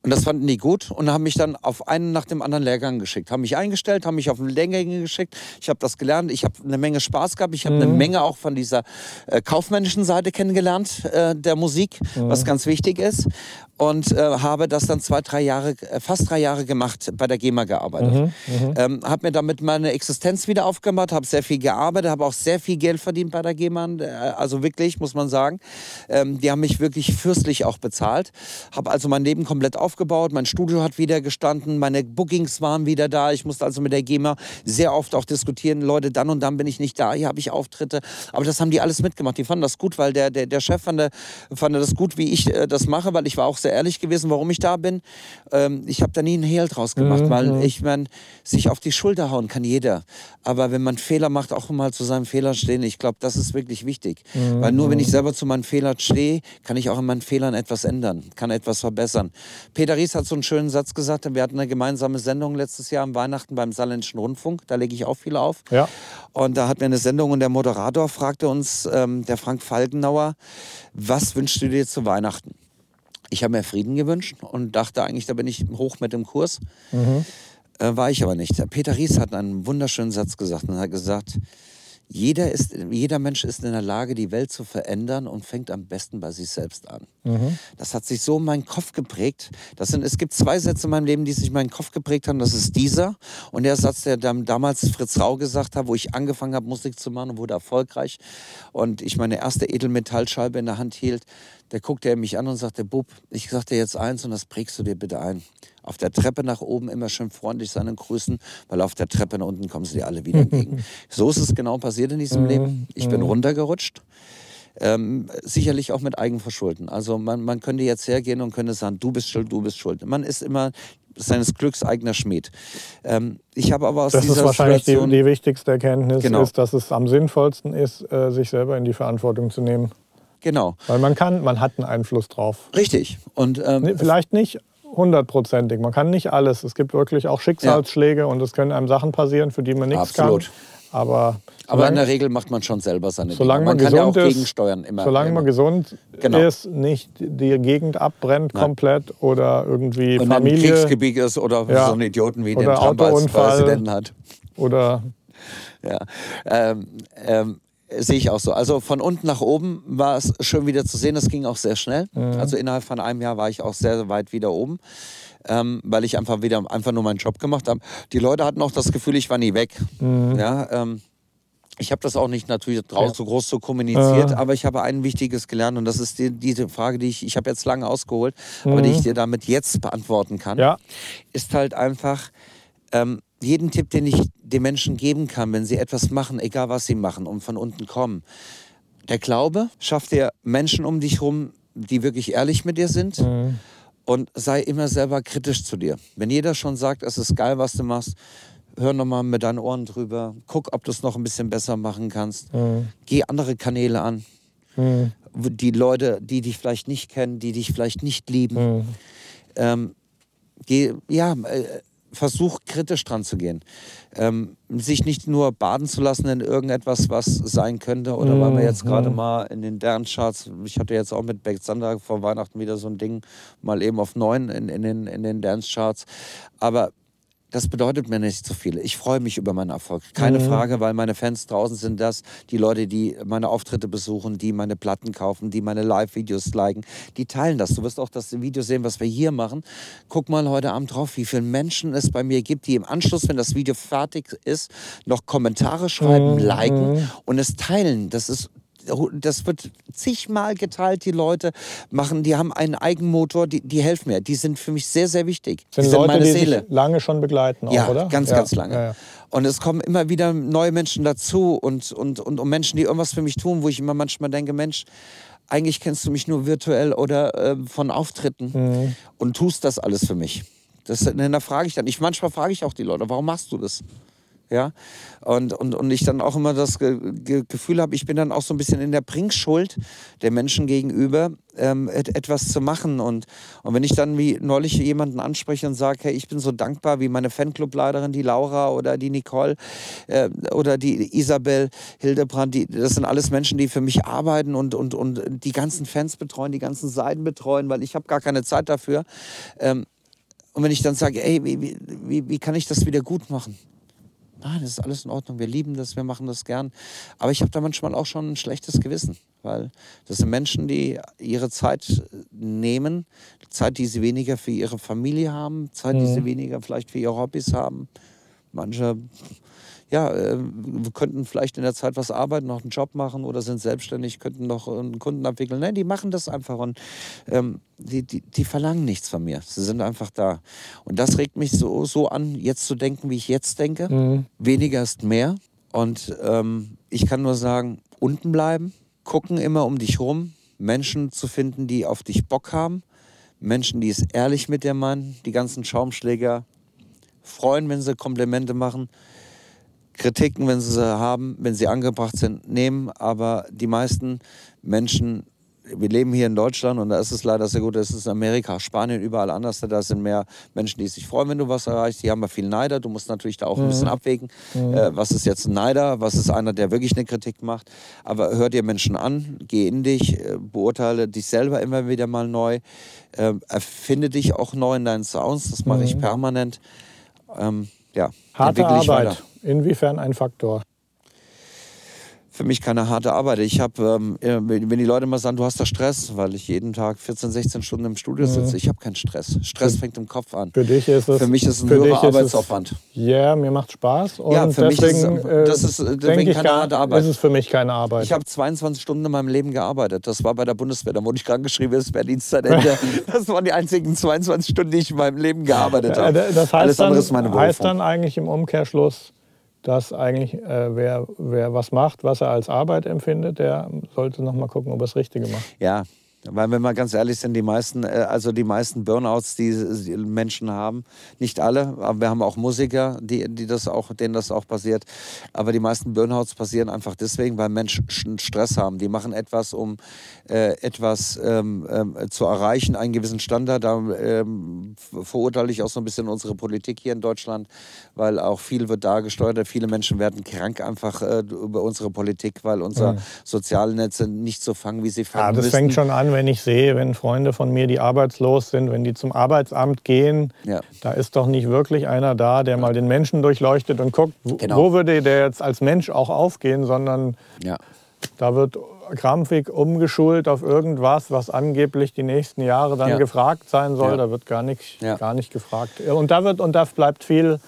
und das fanden die gut und haben mich dann auf einen nach dem anderen Lehrgang geschickt. Haben mich eingestellt, haben mich auf einen Lehrgang geschickt. Ich habe das gelernt. Ich habe eine Menge Spaß gehabt. Ich habe mhm. eine Menge auch von dieser äh, kaufmännischen Seite kennengelernt äh, der Musik, mhm. was ganz wichtig ist und äh, habe das dann zwei, drei Jahre, äh, fast drei Jahre gemacht, bei der GEMA gearbeitet. Mhm, mhm, ähm, habe mir damit meine Existenz wieder aufgemacht, habe sehr viel gearbeitet, habe auch sehr viel Geld verdient bei der GEMA, äh, also wirklich, muss man sagen. Ähm, die haben mich wirklich fürstlich auch bezahlt. Habe also mein Leben komplett aufgebaut, mein Studio hat wieder gestanden, meine Bookings waren wieder da. Ich musste also mit der GEMA sehr oft auch diskutieren, Leute, dann und dann bin ich nicht da, hier habe ich Auftritte. Aber das haben die alles mitgemacht. Die fanden das gut, weil der, der, der Chef fand, fand das gut, wie ich äh, das mache, weil ich war auch sehr ehrlich gewesen, warum ich da bin. Ähm, ich habe da nie einen Hehl draus gemacht, mhm. weil ich meine, sich auf die Schulter hauen kann jeder. Aber wenn man Fehler macht, auch mal zu seinem Fehler stehen, ich glaube, das ist wirklich wichtig. Mhm. Weil nur wenn ich selber zu meinen Fehlern stehe, kann ich auch in meinen Fehlern etwas ändern, kann etwas verbessern. Peter Ries hat so einen schönen Satz gesagt, wir hatten eine gemeinsame Sendung letztes Jahr am Weihnachten beim Saarländischen Rundfunk, da lege ich auch viel auf. Ja. Und da hatten wir eine Sendung und der Moderator fragte uns, ähm, der Frank Falkenauer, was wünschst du dir zu Weihnachten? Ich habe mir Frieden gewünscht und dachte eigentlich, da bin ich hoch mit dem Kurs. Mhm. Äh, war ich aber nicht. Peter Ries hat einen wunderschönen Satz gesagt und hat gesagt, jeder, ist, jeder Mensch ist in der Lage, die Welt zu verändern und fängt am besten bei sich selbst an. Mhm. Das hat sich so in meinen Kopf geprägt. Das sind, es gibt zwei Sätze in meinem Leben, die sich in meinen Kopf geprägt haben. Das ist dieser und der Satz, der damals Fritz Rau gesagt hat, wo ich angefangen habe, Musik zu machen und wurde erfolgreich. Und ich meine erste Edelmetallscheibe in der Hand hielt. Der guckte er mich an und sagte, Bub, ich sag dir jetzt eins und das prägst du dir bitte ein. Auf der Treppe nach oben immer schön freundlich sein und grüßen, weil auf der Treppe nach unten kommen sie dir alle wieder entgegen. so ist es genau passiert in diesem Leben. Ich bin runtergerutscht. Ähm, sicherlich auch mit Eigenverschulden. Also man, man könnte jetzt hergehen und könnte sagen, du bist schuld, du bist schuld. Man ist immer seines Glücks eigener Schmied. Ähm, ich habe aber aus das dieser ist wahrscheinlich die, die, wichtigste Erkenntnis, genau. ist, dass es am sinnvollsten ist, äh, sich selber in die Verantwortung zu nehmen. Genau. Weil man kann, man hat einen Einfluss drauf. Richtig. Und ähm, vielleicht nicht hundertprozentig. Man kann nicht alles. Es gibt wirklich auch Schicksalsschläge ja. und es können einem Sachen passieren, für die man nichts Absolut. kann. Aber, Aber in der Regel macht man schon selber seine solange Man, man kann ja auch ist, gegensteuern. Immer, solange immer. man gesund genau. ist, nicht die Gegend abbrennt Nein. komplett oder irgendwie und Familie. Und Kriegsgebiet ist oder ja. so einen Idioten wie oder den Trump als Präsidenten hat. Oder ja. Ähm, ähm, Sehe ich auch so. Also von unten nach oben war es schön wieder zu sehen. Das ging auch sehr schnell. Mhm. Also innerhalb von einem Jahr war ich auch sehr weit wieder oben, ähm, weil ich einfach wieder einfach nur meinen Job gemacht habe. Die Leute hatten auch das Gefühl, ich war nie weg. Mhm. Ja, ähm, ich habe das auch nicht natürlich draußen so groß so kommuniziert, äh. aber ich habe ein wichtiges gelernt und das ist die, diese Frage, die ich, ich habe jetzt lange ausgeholt, mhm. aber die ich dir damit jetzt beantworten kann, ja. ist halt einfach, ähm, jeden Tipp, den ich den Menschen geben kann, wenn sie etwas machen, egal was sie machen und von unten kommen. Der Glaube schafft dir Menschen um dich herum, die wirklich ehrlich mit dir sind. Mhm. Und sei immer selber kritisch zu dir. Wenn jeder schon sagt, es ist geil, was du machst, hör nochmal mit deinen Ohren drüber. Guck, ob du es noch ein bisschen besser machen kannst. Mhm. Geh andere Kanäle an. Mhm. Die Leute, die dich vielleicht nicht kennen, die dich vielleicht nicht lieben. Mhm. Ähm, geh, ja, äh, versuch kritisch dran zu gehen. Ähm, sich nicht nur baden zu lassen in irgendetwas, was sein könnte. Oder weil wir jetzt gerade mhm. mal in den Dance-Charts, ich hatte jetzt auch mit Beck Sander vor Weihnachten wieder so ein Ding, mal eben auf neun in, in den, in den Dance-Charts. Aber das bedeutet mir nicht so viel. Ich freue mich über meinen Erfolg. Keine mhm. Frage, weil meine Fans draußen sind das, die Leute, die meine Auftritte besuchen, die meine Platten kaufen, die meine Live-Videos liken, die teilen das. Du wirst auch das Video sehen, was wir hier machen. Guck mal heute Abend drauf, wie viele Menschen es bei mir gibt, die im Anschluss, wenn das Video fertig ist, noch Kommentare schreiben, mhm. liken und es teilen. Das ist das wird zigmal geteilt, die Leute machen, die haben einen Eigenmotor, die, die helfen mir. Die sind für mich sehr, sehr wichtig. Sind die sind Leute, meine die Seele. Lange schon begleiten, auch, ja, oder? Ganz, ja. ganz lange. Ja. Und es kommen immer wieder neue Menschen dazu und, und, und, und Menschen, die irgendwas für mich tun, wo ich immer manchmal denke, Mensch, eigentlich kennst du mich nur virtuell oder äh, von Auftritten mhm. und tust das alles für mich. Das, da frage ich dann. Ich, manchmal frage ich auch die Leute, warum machst du das? Ja? Und, und, und ich dann auch immer das Ge Ge Gefühl habe, ich bin dann auch so ein bisschen in der Bringschuld der Menschen gegenüber, ähm, et etwas zu machen. Und, und wenn ich dann wie neulich jemanden anspreche und sage, hey, ich bin so dankbar wie meine Fanclubleiterin, die Laura oder die Nicole äh, oder die Isabel Hildebrand, die, das sind alles Menschen, die für mich arbeiten und, und, und die ganzen Fans betreuen, die ganzen Seiten betreuen, weil ich habe gar keine Zeit dafür. Ähm, und wenn ich dann sage, ey, wie, wie, wie kann ich das wieder gut machen? Nein, das ist alles in Ordnung, wir lieben das, wir machen das gern. Aber ich habe da manchmal auch schon ein schlechtes Gewissen, weil das sind Menschen, die ihre Zeit nehmen, Zeit, die sie weniger für ihre Familie haben, Zeit, die sie mhm. weniger vielleicht für ihre Hobbys haben. Manche ja, äh, wir könnten vielleicht in der Zeit was arbeiten, noch einen Job machen oder sind selbstständig, könnten noch einen Kunden abwickeln. Nein, die machen das einfach und ähm, die, die, die verlangen nichts von mir. Sie sind einfach da. Und das regt mich so, so an, jetzt zu denken, wie ich jetzt denke. Mhm. Weniger ist mehr. Und ähm, ich kann nur sagen, unten bleiben, gucken immer um dich rum, Menschen zu finden, die auf dich Bock haben, Menschen, die es ehrlich mit dir meinen, die ganzen Schaumschläger freuen, wenn sie Komplimente machen. Kritiken, wenn sie sie haben, wenn sie angebracht sind, nehmen. Aber die meisten Menschen, wir leben hier in Deutschland und da ist es leider sehr gut, das ist Amerika, Spanien, überall anders. Da sind mehr Menschen, die sich freuen, wenn du was erreichst. Die haben ja viel Neider. Du musst natürlich da auch ein bisschen abwägen. Äh, was ist jetzt ein Neider? Was ist einer, der wirklich eine Kritik macht? Aber hör dir Menschen an, geh in dich, äh, beurteile dich selber immer wieder mal neu. Äh, erfinde dich auch neu in deinen Sounds. Das mache ich permanent. Ähm, ja, Harte Arbeit. Weiter. Inwiefern ein Faktor? für mich keine harte Arbeit. Ich habe, ähm, wenn die Leute mal sagen, du hast da Stress, weil ich jeden Tag 14, 16 Stunden im Studio sitze, mhm. ich habe keinen Stress. Stress fängt im Kopf an. Für dich ist es. Für mich ist es ein höherer Arbeitsaufwand. Ja, yeah, mir macht Spaß. Und ja, für deswegen, mich ist, äh, das ist deswegen keine gar, harte Arbeit. Ist es für mich keine Arbeit. Ich habe 22 Stunden in meinem Leben gearbeitet. Das war bei der Bundeswehr. Da wurde ich krank geschrieben, es wäre Dienstzeitende. das waren die einzigen 22 Stunden, die ich in meinem Leben gearbeitet habe. Das heißt Alles andere ist meine Berufung. heißt dann eigentlich im Umkehrschluss, dass eigentlich äh, wer, wer was macht, was er als Arbeit empfindet, der sollte noch mal gucken, ob er das Richtige macht. Ja, weil wenn wir ganz ehrlich sind, die meisten, äh, also die meisten Burnouts, die Menschen haben, nicht alle, aber wir haben auch Musiker, die, die das auch, denen das auch passiert. Aber die meisten Burnouts passieren einfach deswegen, weil Menschen Stress haben. Die machen etwas, um äh, etwas ähm, ähm, zu erreichen, einen gewissen Standard. Da ähm, verurteile ich auch so ein bisschen unsere Politik hier in Deutschland, weil auch viel wird da gesteuert. Viele Menschen werden krank einfach äh, über unsere Politik, weil unsere mhm. Sozialnetze nicht so fangen, wie sie fangen ja, das müssen. fängt schon an, wenn ich sehe, wenn Freunde von mir, die arbeitslos sind, wenn die zum Arbeitsamt gehen, ja. da ist doch nicht wirklich einer da, der mal den Menschen durchleuchtet und guckt, genau. wo würde der jetzt als Mensch auch aufgehen, sondern ja. da wird krampfig umgeschult auf irgendwas, was angeblich die nächsten Jahre dann ja. gefragt sein soll. Da wird gar nicht, gar nicht gefragt. Und da, wird, und da bleibt viel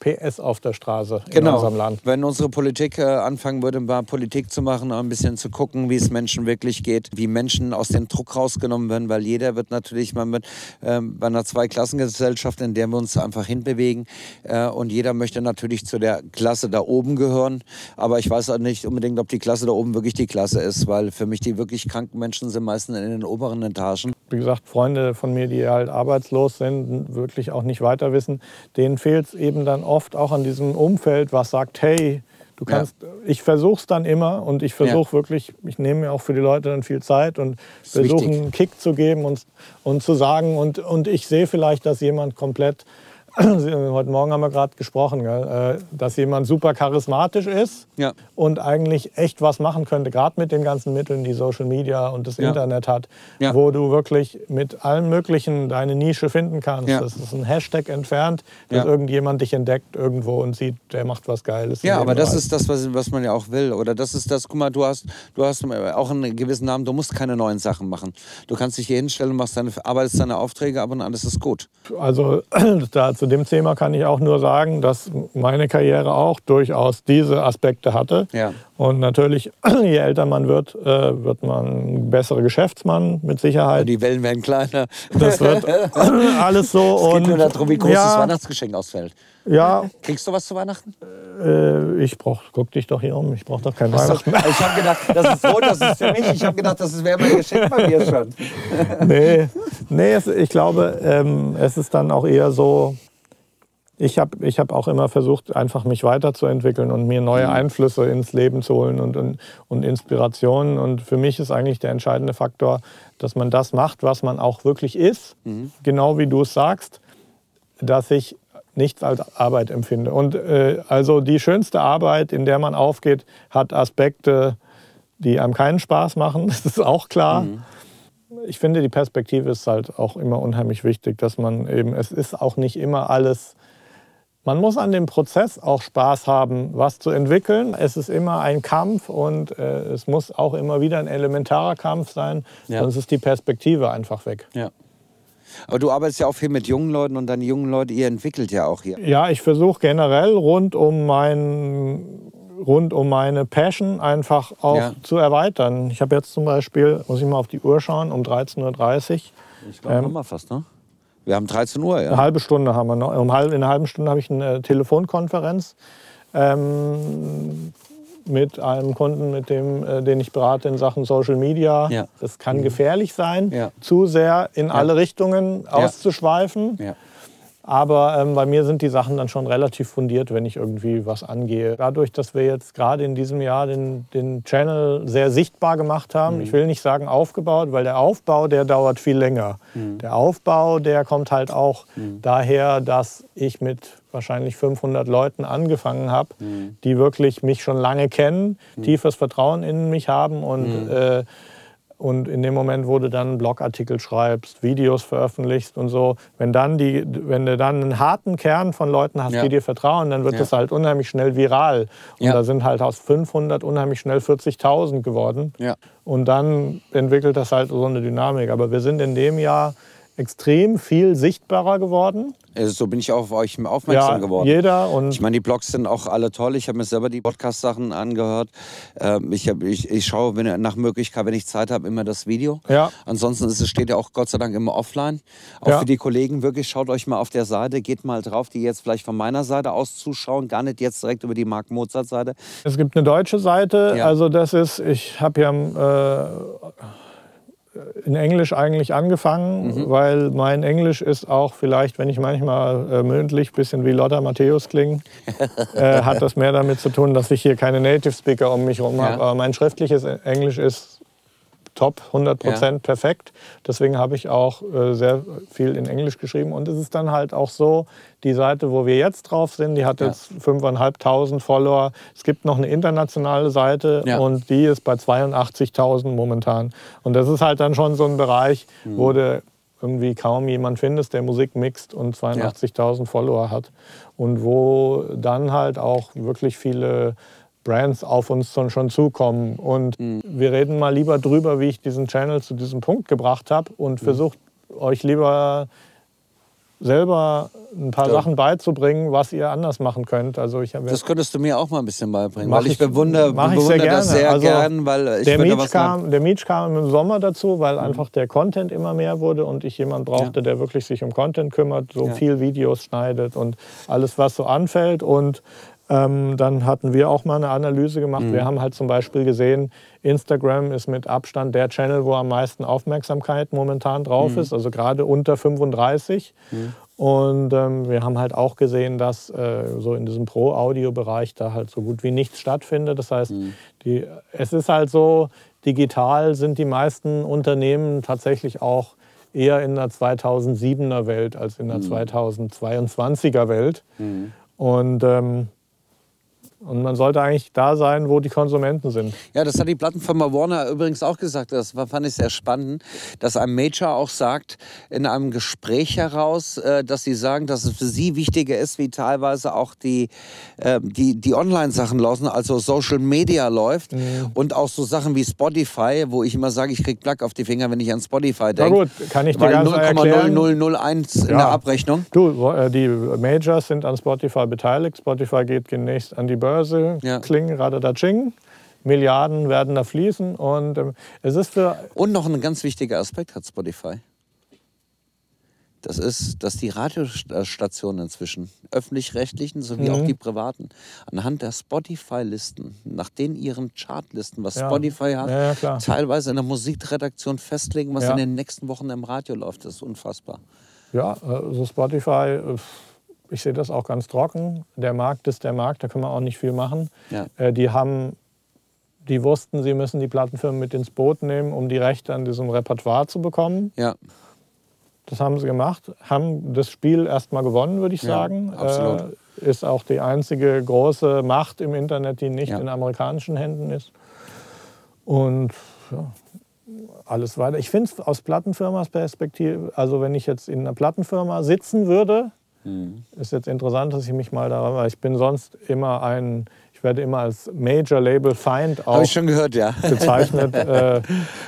PS auf der Straße genau. in unserem Land. Wenn unsere Politik äh, anfangen würde, mal Politik zu machen, ein bisschen zu gucken, wie es Menschen wirklich geht, wie Menschen aus dem Druck rausgenommen werden, weil jeder wird natürlich mal mit, äh, bei einer Zweiklassengesellschaft, in der wir uns einfach hinbewegen äh, und jeder möchte natürlich zu der Klasse da oben gehören, aber ich weiß auch nicht unbedingt, ob die Klasse da oben wirklich die Klasse ist, weil für mich die wirklich kranken Menschen sind meistens in den oberen Etagen. Wie gesagt, Freunde von mir, die halt arbeitslos sind, wirklich auch nicht weiter wissen, denen fehlt es eben dann oft auch an diesem Umfeld, was sagt, hey, du kannst, ja. ich versuche es dann immer und ich versuche ja. wirklich, ich nehme mir auch für die Leute dann viel Zeit und versuche einen Kick zu geben und, und zu sagen und, und ich sehe vielleicht, dass jemand komplett heute Morgen haben wir gerade gesprochen, gell, äh, dass jemand super charismatisch ist ja. und eigentlich echt was machen könnte, gerade mit den ganzen Mitteln, die Social Media und das ja. Internet hat, ja. wo du wirklich mit allem Möglichen deine Nische finden kannst. Das ist ein Hashtag entfernt, dass irgendjemand dich entdeckt irgendwo und sieht, der macht was Geiles. Ja, aber das ist das, was, was man ja auch will. Oder das ist das, guck mal, du hast, du hast auch einen gewissen Namen, du musst keine neuen Sachen machen. Du kannst dich hier hinstellen, machst deine, arbeitest deine Aufträge ab und alles ist gut. Also dazu zu dem Thema kann ich auch nur sagen, dass meine Karriere auch durchaus diese Aspekte hatte. Ja. Und natürlich, je älter man wird, äh, wird man ein besserer Geschäftsmann mit Sicherheit. Die Wellen werden kleiner. Das wird alles so. Es geht und nur darum, wie groß das ja, Weihnachtsgeschenk ausfällt. ja, Kriegst du was zu Weihnachten? äh, ich brauch, guck dich doch hier um, ich brauche doch kein So, Weihnachten. ich habe gedacht, das ist so, das ist für mich. Ich habe gedacht, das wäre mein Geschenk bei mir schon. nee, nee es, ich glaube, ähm, es ist dann auch eher so, ich habe ich hab auch immer versucht, einfach mich weiterzuentwickeln und mir neue Einflüsse ins Leben zu holen und, und, und Inspirationen. Und für mich ist eigentlich der entscheidende Faktor, dass man das macht, was man auch wirklich ist, genau wie du es sagst, dass ich nichts als Arbeit empfinde. Und äh, also die schönste Arbeit, in der man aufgeht, hat Aspekte, die einem keinen Spaß machen, das ist auch klar. Ich finde, die Perspektive ist halt auch immer unheimlich wichtig, dass man eben, es ist auch nicht immer alles, man muss an dem Prozess auch Spaß haben, was zu entwickeln. Es ist immer ein Kampf und äh, es muss auch immer wieder ein elementarer Kampf sein, Ja. sonst ist die Perspektive einfach weg. Ja. Aber du arbeitest ja auch viel mit jungen Leuten und deine jungen Leute, ihr entwickelt ja auch hier. Ja, ich versuche generell rund um, mein, rund um meine Passion einfach auch Ja. zu erweitern. Ich habe jetzt zum Beispiel, muss ich mal auf die Uhr schauen, um 13.30 Uhr. Ich glaube, ähm, mal fast, ne? Wir haben 13 Uhr, Eine ja. halbe Stunde haben wir noch. In einer halben Stunde habe ich eine Telefonkonferenz ähm, mit einem Kunden, mit dem, äh, den ich berate in Sachen Social Media. Ja. Das kann gefährlich sein, Ja. zu sehr in alle Richtungen auszuschweifen. Aber ähm, bei mir sind die Sachen dann schon relativ fundiert, wenn ich irgendwie was angehe. Dadurch, dass wir jetzt gerade in diesem Jahr den, den Channel sehr sichtbar gemacht haben, ich will nicht sagen aufgebaut, weil der Aufbau, der dauert viel länger. Der Aufbau, der kommt halt auch daher, dass ich mit wahrscheinlich 500 Leuten angefangen habe, die wirklich mich schon lange kennen, tiefes Vertrauen in mich haben und äh, und in dem Moment, wo du dann einen Blogartikel schreibst, Videos veröffentlichst und so, wenn, dann die, wenn du dann einen harten Kern von Leuten hast, Ja. die dir vertrauen, dann wird Ja. das halt unheimlich schnell viral. Und Ja. da sind halt aus 500 unheimlich schnell 40.000 geworden. Und dann entwickelt das halt so eine Dynamik. Aber wir sind in dem Jahr extrem viel sichtbarer geworden. Also, so bin ich auch auf euch aufmerksam Ja, geworden. jeder. Und Ich meine, die Blogs sind auch alle toll. Ich habe mir selber die Podcast-Sachen angehört. Ähm, ich, hab, ich, ich schaue wenn, nach Möglichkeit, wenn ich Zeit habe, immer das Video. Ja. Ansonsten ist es steht ja auch Gott sei Dank immer offline. Auch Ja. für die Kollegen wirklich, schaut euch mal auf der Seite, geht mal drauf, die jetzt vielleicht von meiner Seite aus zuschauen, gar nicht jetzt direkt über die Mark Mozart-Seite. Es gibt eine deutsche Seite, Ja. also das ist, ich habe ja äh, in Englisch eigentlich angefangen, Mhm. weil mein Englisch ist auch vielleicht, wenn ich manchmal äh, mündlich ein bisschen wie Lotta Matthäus klinge, äh, hat das mehr damit zu tun, dass ich hier keine Native Speaker um mich herum Ja. habe. Aber mein schriftliches Englisch ist top, 100 Prozent Ja. perfekt. Deswegen habe ich auch äh, sehr viel in Englisch geschrieben. Und es ist dann halt auch so, die Seite, wo wir jetzt drauf sind, die hat Ja. jetzt 5.500 Follower. Es gibt noch eine internationale Seite Ja. und die ist bei 82.000 momentan. Und das ist halt dann schon so ein Bereich, Mhm. wo du irgendwie kaum jemand findest, der Musik mixt und 82.000 Follower hat. Und wo dann halt auch wirklich viele Brands auf uns schon, schon zukommen. Und Mhm. wir reden mal lieber drüber, wie ich diesen Channel zu diesem Punkt gebracht habe und Mhm. versucht euch lieber selber ein paar Ja. Sachen beizubringen, was ihr anders machen könnt. Also ich Das könntest du mir auch mal ein bisschen beibringen, weil ich, ich- bewundere, mach ich bewundere sehr das gerne. sehr Also, gern, weil ich der Meach, kam, der Meach kam im Sommer dazu, weil Mhm. einfach der Content immer mehr wurde und ich jemanden brauchte, der wirklich sich um Content kümmert, so Ja. viel Videos schneidet und alles, was so anfällt. Und ähm, dann hatten wir auch mal eine Analyse gemacht. Mhm. Wir haben halt zum Beispiel gesehen, Instagram ist mit Abstand der Channel, wo am meisten Aufmerksamkeit momentan drauf Mhm. ist, also gerade unter 35. Und ähm, wir haben halt auch gesehen, dass äh, so in diesem Pro-Audio-Bereich da halt so gut wie nichts stattfindet. Das heißt, die, es ist halt so, digital sind die meisten Unternehmen tatsächlich auch eher in der 2007er Welt als in der 2022er Welt. Und ähm, Und man sollte eigentlich da sein, wo die Konsumenten sind. Ja, das hat die Plattenfirma Warner übrigens auch gesagt. Das fand ich sehr spannend, dass ein Major auch sagt, in einem Gespräch heraus, äh, dass sie sagen, dass es für sie wichtiger ist, wie teilweise auch die, äh, die, die Online-Sachen laufen, also Social Media läuft mhm. und auch so Sachen wie Spotify, wo ich immer sage, ich kriege Plack auf die Finger, wenn ich an Spotify denke. Na gut, kann ich dir ganz 0,0001 in der Abrechnung. Du, äh, die Majors sind an Spotify beteiligt. Spotify geht demnächst an die Börse. Börse, ja. Kling, Radadaching. Milliarden werden da fließen und ähm, es ist für... Und noch ein ganz wichtiger Aspekt hat Spotify. Das ist, dass die Radiostationen inzwischen, öffentlich-rechtlichen sowie mhm. auch die privaten, anhand der Spotify-Listen, nach den ihren Chartlisten, was ja. Spotify hat, ja, teilweise in der Musikredaktion festlegen, was in den nächsten Wochen im Radio läuft. Das ist unfassbar. Ja, also Spotify äh, ich sehe das auch ganz trocken. Der Markt ist der Markt, da können wir auch nicht viel machen. Ja. Äh, die haben, die wussten, sie müssen die Plattenfirmen mit ins Boot nehmen, um die Rechte an diesem Repertoire zu bekommen. Ja. Das haben sie gemacht, haben das Spiel erstmal gewonnen, würde ich sagen. Ja, absolut. Äh, ist auch die einzige große Macht im Internet, die nicht ja. in amerikanischen Händen ist. Und ja, alles weiter. Ich finde es aus Plattenfirmas Perspektive, also wenn ich jetzt in einer Plattenfirma sitzen würde, Mhm. Ist jetzt interessant, dass ich mich mal daran, weil ich bin sonst immer ein, ich werde immer als Major Label Feind auch Habe ich schon gehört, ja. bezeichnet. äh,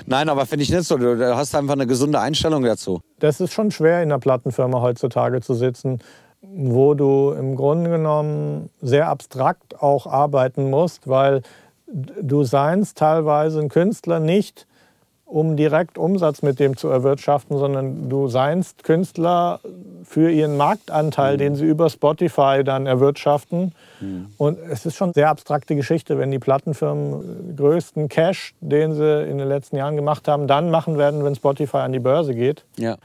Nein, aber finde ich nicht so. Du hast einfach eine gesunde Einstellung dazu. Das ist schon schwer in einer Plattenfirma heutzutage zu sitzen, wo du im Grunde genommen sehr abstrakt auch arbeiten musst, weil du seinst teilweise ein Künstler nicht um direkt Umsatz mit dem zu erwirtschaften, sondern du seinst Künstler für ihren Marktanteil, mhm. den sie über Spotify dann erwirtschaften. Mhm. Und es ist schon eine sehr abstrakte Geschichte, wenn die Plattenfirmen größten Cash, den sie in den letzten Jahren gemacht haben, dann machen werden, wenn Spotify an die Börse geht. Ja.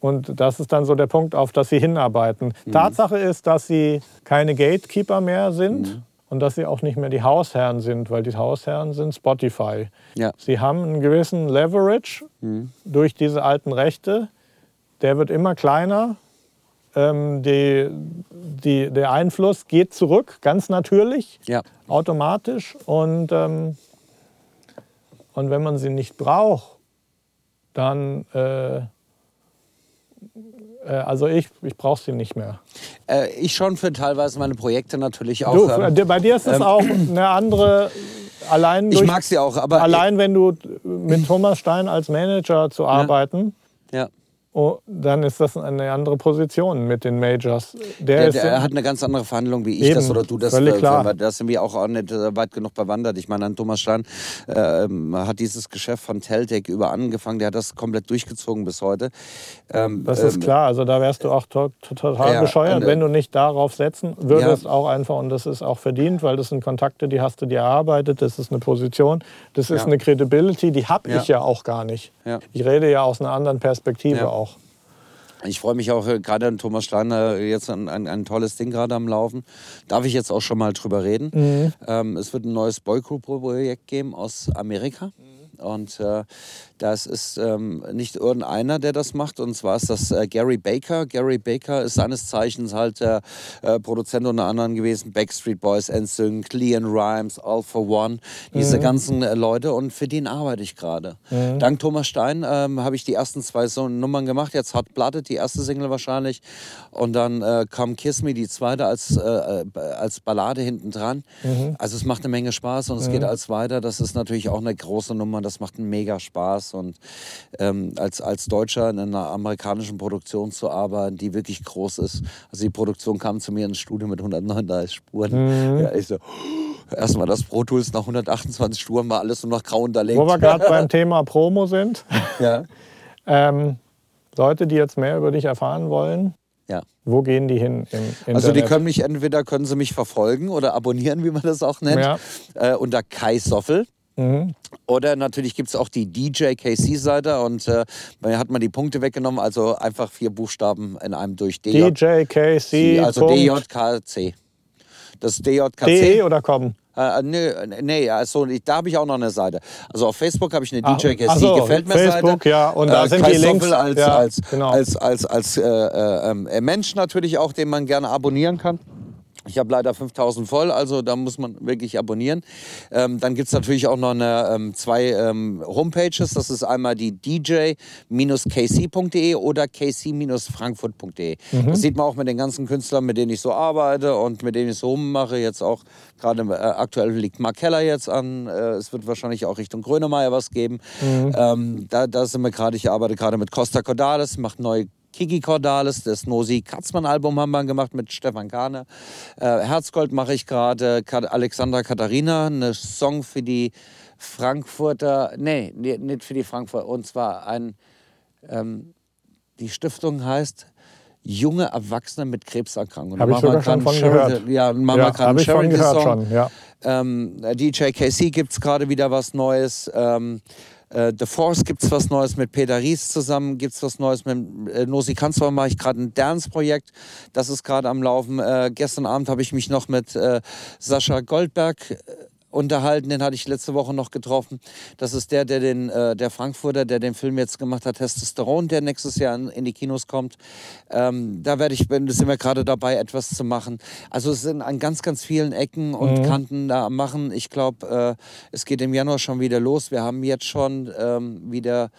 Und das ist dann so der Punkt, auf das sie hinarbeiten. Mhm. Tatsache ist, dass sie keine Gatekeeper mehr sind mhm und dass sie auch nicht mehr die Hausherren sind, weil die Hausherren sind Spotify. Ja. Sie haben einen gewissen Leverage mhm. durch diese alten Rechte. Der wird immer kleiner. Ähm, die, die, der Einfluss geht zurück, ganz natürlich, ja. automatisch. Und, ähm, und wenn man sie nicht braucht, dann äh, also ich, ich brauche sie nicht mehr. Äh, ich schon für teilweise meine Projekte natürlich auch. Du, ähm, bei dir ist es ähm, auch eine andere. Allein durch, ich mag sie auch, aber allein wenn du mit Thomas Stein als Manager zu arbeiten. Ja. ja Oh, dann ist das eine andere Position mit den Majors. Der, der, der hat eine ganz andere Verhandlung, wie ich eben, das oder du das. Völlig äh, klar. Da sind wir auch nicht äh, weit genug bewandert. Ich meine, an Thomas Stein äh, hat dieses Geschäft von Teltec über angefangen. Der hat das komplett durchgezogen bis heute. Ähm, das ist ähm, klar. Also da wärst du auch to total ja, bescheuert, und, wenn du nicht darauf setzen würdest. Ja. Auch einfach. Und das ist auch verdient, weil das sind Kontakte, die hast du dir erarbeitet. Das ist eine Position. Das ist ja. eine Credibility, die habe ich ja auch gar nicht. Ich rede ja aus einer anderen Perspektive auch. Ich freue mich auch äh, gerade an Thomas Steiner, jetzt ein, ein, ein, tolles Ding gerade am Laufen. Darf ich jetzt auch schon mal drüber reden? Mhm. Ähm, es wird ein neues Boygroup-Projekt geben aus Amerika. Mhm. Und äh, das ist ähm, nicht irgendeiner, der das macht, und zwar ist das äh, Gary Baker. Gary Baker ist seines Zeichens halt der äh, Produzent unter anderem gewesen, Backstreet Boys, NSYNC, Leon Rhymes, All for One, diese mhm. ganzen äh, Leute und für den arbeite ich gerade. Mhm. Dank Thomas Stein ähm, habe ich die ersten zwei so Nummern gemacht, jetzt Hot Blooded, die erste Single wahrscheinlich und dann äh, kam Kiss Me, die zweite als, äh, äh, als Ballade hinten dran. Mhm. Also es macht eine Menge Spaß und es geht mhm. als weiter, das ist natürlich auch eine große Nummer, das macht mega Spaß. Und ähm, als, als Deutscher in einer amerikanischen Produktion zu arbeiten, die wirklich groß ist. Also die Produktion kam zu mir ins Studio mit 139 Spuren. Mhm. Ja, ich so, erstmal das Pro Tools nach 128 Spuren war alles nur noch grau unterlegt. Wo wir gerade beim Thema Promo sind. Ja. ähm, Leute, die jetzt mehr über dich erfahren wollen, ja. Wo gehen die hin? Also die können mich entweder können sie mich verfolgen oder abonnieren, wie man das auch nennt, ja. äh, unter Kai Soffel. Mhm. Oder natürlich gibt es auch die DJ-KC-Seite und äh, hat man die Punkte weggenommen, also einfach vier Buchstaben in einem durch. DJ-KC. Also DJKC. Das DJKC. DE oder com? Äh, nö, nee, also da habe ich auch noch eine Seite. Also auf Facebook habe ich eine DJ KC so, gefällt mir Facebook, Seite. ja, und da äh, sind Kai die Links. Als, ja, als, genau. als, als, als, als äh, äh, Mensch natürlich auch, den man gerne abonnieren kann. Ich habe leider 5000 voll, also da muss man wirklich abonnieren. Ähm, dann gibt es natürlich auch noch eine, ähm, zwei ähm, Homepages. Das ist einmal die dj-kc.de oder kc-frankfurt.de. Mhm. Das sieht man auch mit den ganzen Künstlern, mit denen ich so arbeite und mit denen ich so rummache. Jetzt auch gerade äh, aktuell liegt Mark Keller jetzt an. Äh, es wird wahrscheinlich auch Richtung Grönemeyer was geben. Mhm. Ähm, da, da sind wir gerade, ich arbeite gerade mit Costa Cordalis, macht neue Kiki Cordalis, das Nosi Katzmann-Album haben wir gemacht mit Stefan Kahne. Äh, Herzgold mache ich gerade, Alexandra Katharina, eine Song für die Frankfurter, nee, nicht für die Frankfurter, und zwar ein, ähm, die Stiftung heißt junge Erwachsene mit Krebserkrankungen. Habe ich sogar schon von gehört. Ja, machen ja, wir gerade einen Charity-Song. Ja. Ähm, DJ KC gibt es gerade wieder was Neues. Ähm, äh, The Force gibt es was Neues mit Peter Ries zusammen, gibt es was Neues mit äh, Nosi Kanzler, mache ich gerade ein Dance-Projekt, das ist gerade am Laufen. Äh, gestern Abend habe ich mich noch mit äh, Sascha Goldberg äh, unterhalten, den hatte ich letzte Woche noch getroffen. Das ist der, der den, äh, der Frankfurter, der den Film jetzt gemacht hat, Testosteron, der nächstes Jahr in, in die Kinos kommt. Ähm, da werde ich, sind wir gerade dabei, etwas zu machen. Also es sind an ganz, ganz vielen Ecken und mhm. Kanten da am machen. Ich glaube, äh, es geht im Januar schon wieder los. Wir haben jetzt schon ähm, wieder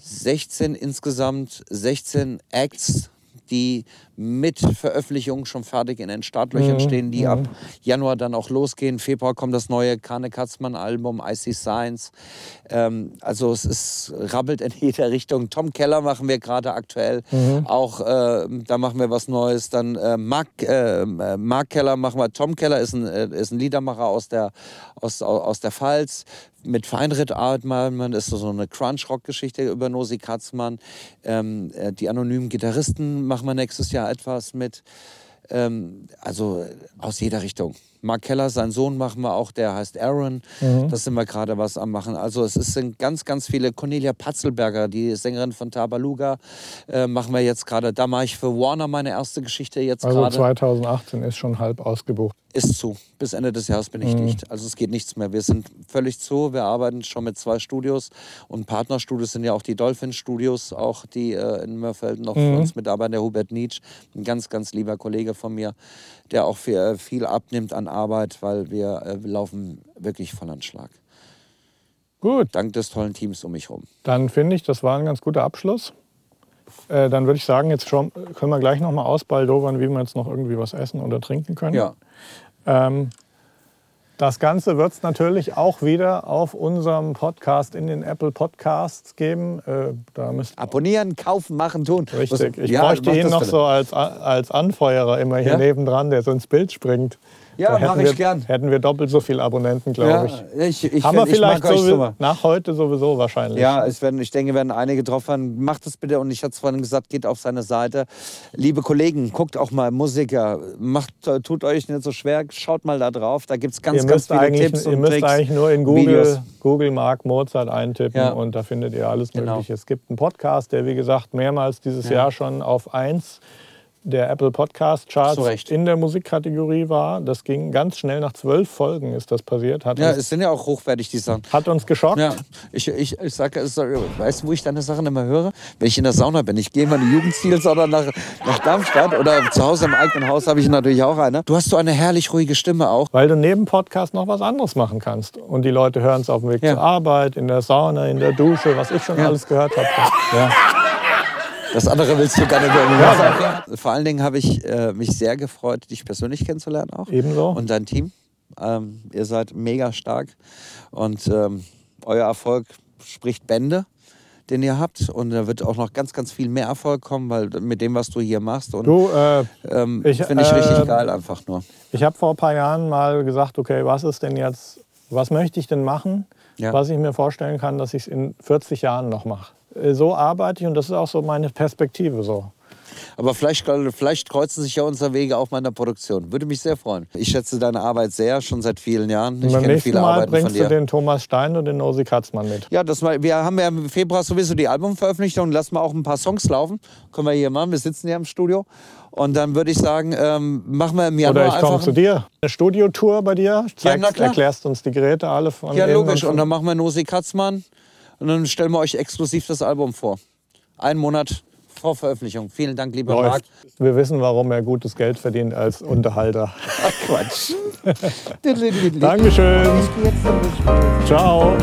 16 insgesamt, 16 Acts die mit Veröffentlichung schon fertig in den Startlöchern mhm. stehen, die mhm. ab Januar dann auch losgehen. Februar kommt das neue Kane Katzmann Album, Icy Science. Ähm, also es ist, rabbelt in jeder Richtung. Tom Keller machen wir gerade aktuell. Mhm. Auch äh, da machen wir was Neues. Dann äh, Mark, äh, Mark Keller machen wir. Tom Keller ist ein, äh, ist ein Liedermacher aus der, aus, aus der Pfalz mit Feinritt Artmann ist so eine Crunch-Rock-Geschichte über Nosi Katzmann. Ähm, äh, die anonymen Gitarristen machen wir nächstes Jahr etwas mit. Ähm, also aus jeder Richtung. Mark Keller, sein Sohn, machen wir auch, der heißt Aaron. Mhm. Das sind wir gerade was am machen. Also es sind ganz, ganz viele. Cornelia Patzelberger, die Sängerin von Tabaluga, äh, machen wir jetzt gerade. Da mache ich für Warner meine erste Geschichte jetzt also gerade. Also 2018 ist schon halb ausgebucht. Ist zu. Bis Ende des Jahres bin ich mhm. dicht. Also es geht nichts mehr. Wir sind völlig zu. Wir arbeiten schon mit zwei Studios und Partnerstudios sind ja auch die Dolphin Studios, auch die äh, in Mörfelden noch mhm. für uns mitarbeiten. Der Hubert Nietzsch, ein ganz, ganz lieber Kollege von mir, der auch für, viel abnimmt an Arbeit, weil wir, äh, laufen wirklich voll an Schlag. Gut. Dank des tollen Teams um mich herum. Dann finde ich, das war ein ganz guter Abschluss. Äh, dann würde ich sagen, jetzt schon, können wir gleich noch mal ausbaldowern, wie wir jetzt noch irgendwie was essen oder trinken können. Ja. Ähm, das Ganze wird es natürlich auch wieder auf unserem Podcast in den Apple Podcasts geben. Äh, da müsst Abonnieren, kaufen, machen, tun. Richtig. Ich ja, bräuchte ihn noch so als, als Anfeuerer immer hier ja? nebendran, der so ins Bild springt. Ja, mache ich gern. Hätten wir doppelt so viele Abonnenten, glaube ja, ich. ich, ich. Haben wir vielleicht so nach heute sowieso wahrscheinlich. Ja, es werden, ich denke, werden einige drauf haben. Macht es bitte. Und ich hatte es vorhin gesagt, geht auf seine Seite. Liebe Kollegen, guckt auch mal Musiker. Macht, tut euch nicht so schwer. Schaut mal da drauf. Da gibt es ganz, ganz viele Tipps und Ihr müsst eigentlich nur in Google, Google Mark Mozart eintippen ja. und da findet ihr alles genau. Mögliche. Es gibt einen Podcast, der wie gesagt mehrmals dieses ja. Jahr schon auf 1 der Apple Podcast Charts in der Musikkategorie war. Das ging ganz schnell, nach zwölf Folgen ist das passiert. Hat ja, es sind ja auch hochwertig, die Sachen. Hat uns geschockt. Ja, ich, ich, ich sage, weißt du, wo ich deine Sachen immer höre? Wenn ich in der Sauna bin. Ich gehe mal in die Jugendstilsauna nach, nach Darmstadt oder zu Hause im eigenen Haus habe ich natürlich auch eine. Du hast so eine herrlich ruhige Stimme auch. Weil du neben Podcast noch was anderes machen kannst. Und die Leute hören es auf dem Weg ja. zur Arbeit, in der Sauna, in der Dusche, was ich schon ja. alles gehört habe. Ja. Das andere willst du gar nicht hören. Ja. Vor allen Dingen habe ich äh, mich sehr gefreut, dich persönlich kennenzulernen auch. Ebenso. Und dein Team. Ähm, ihr seid mega stark und ähm, euer Erfolg spricht Bände den ihr habt. Und da wird auch noch ganz, ganz viel mehr Erfolg kommen, weil mit dem, was du hier machst. Und du, äh, ähm, finde ich richtig äh, geil einfach nur. Ich habe vor ein paar Jahren mal gesagt, okay, was ist denn jetzt, was möchte ich denn machen, ja. was ich mir vorstellen kann, dass ich es in 40 Jahren noch mache. Äh, so arbeite ich und das ist auch so meine Perspektive so. Aber vielleicht, vielleicht kreuzen sich ja unsere Wege auch mal in der Produktion. Würde mich sehr freuen. Ich schätze deine Arbeit sehr, schon seit vielen Jahren. Ich kenne viele Mal Arbeiten bringst von dir. du den Thomas Stein und den Nosi Katzmann mit. Ja, das mal, wir haben ja im Februar sowieso die Albumveröffentlichung. Lassen wir auch ein paar Songs laufen. Können wir hier machen. Wir sitzen hier im Studio. Und dann würde ich sagen, ähm, machen wir im Januar Oder ich komme zu dir. Eine Studiotour bei dir. Zeigst, ja, erklärst uns die Geräte alle von Ja, logisch. Und dann machen wir Nosi Katzmann. Und dann stellen wir euch exklusiv das Album vor. Einen Monat vor Veröffentlichung. Vielen Dank, lieber Marc. Wir wissen, warum er gutes Geld verdient als Unterhalter. Quatsch. Dankeschön. Ciao.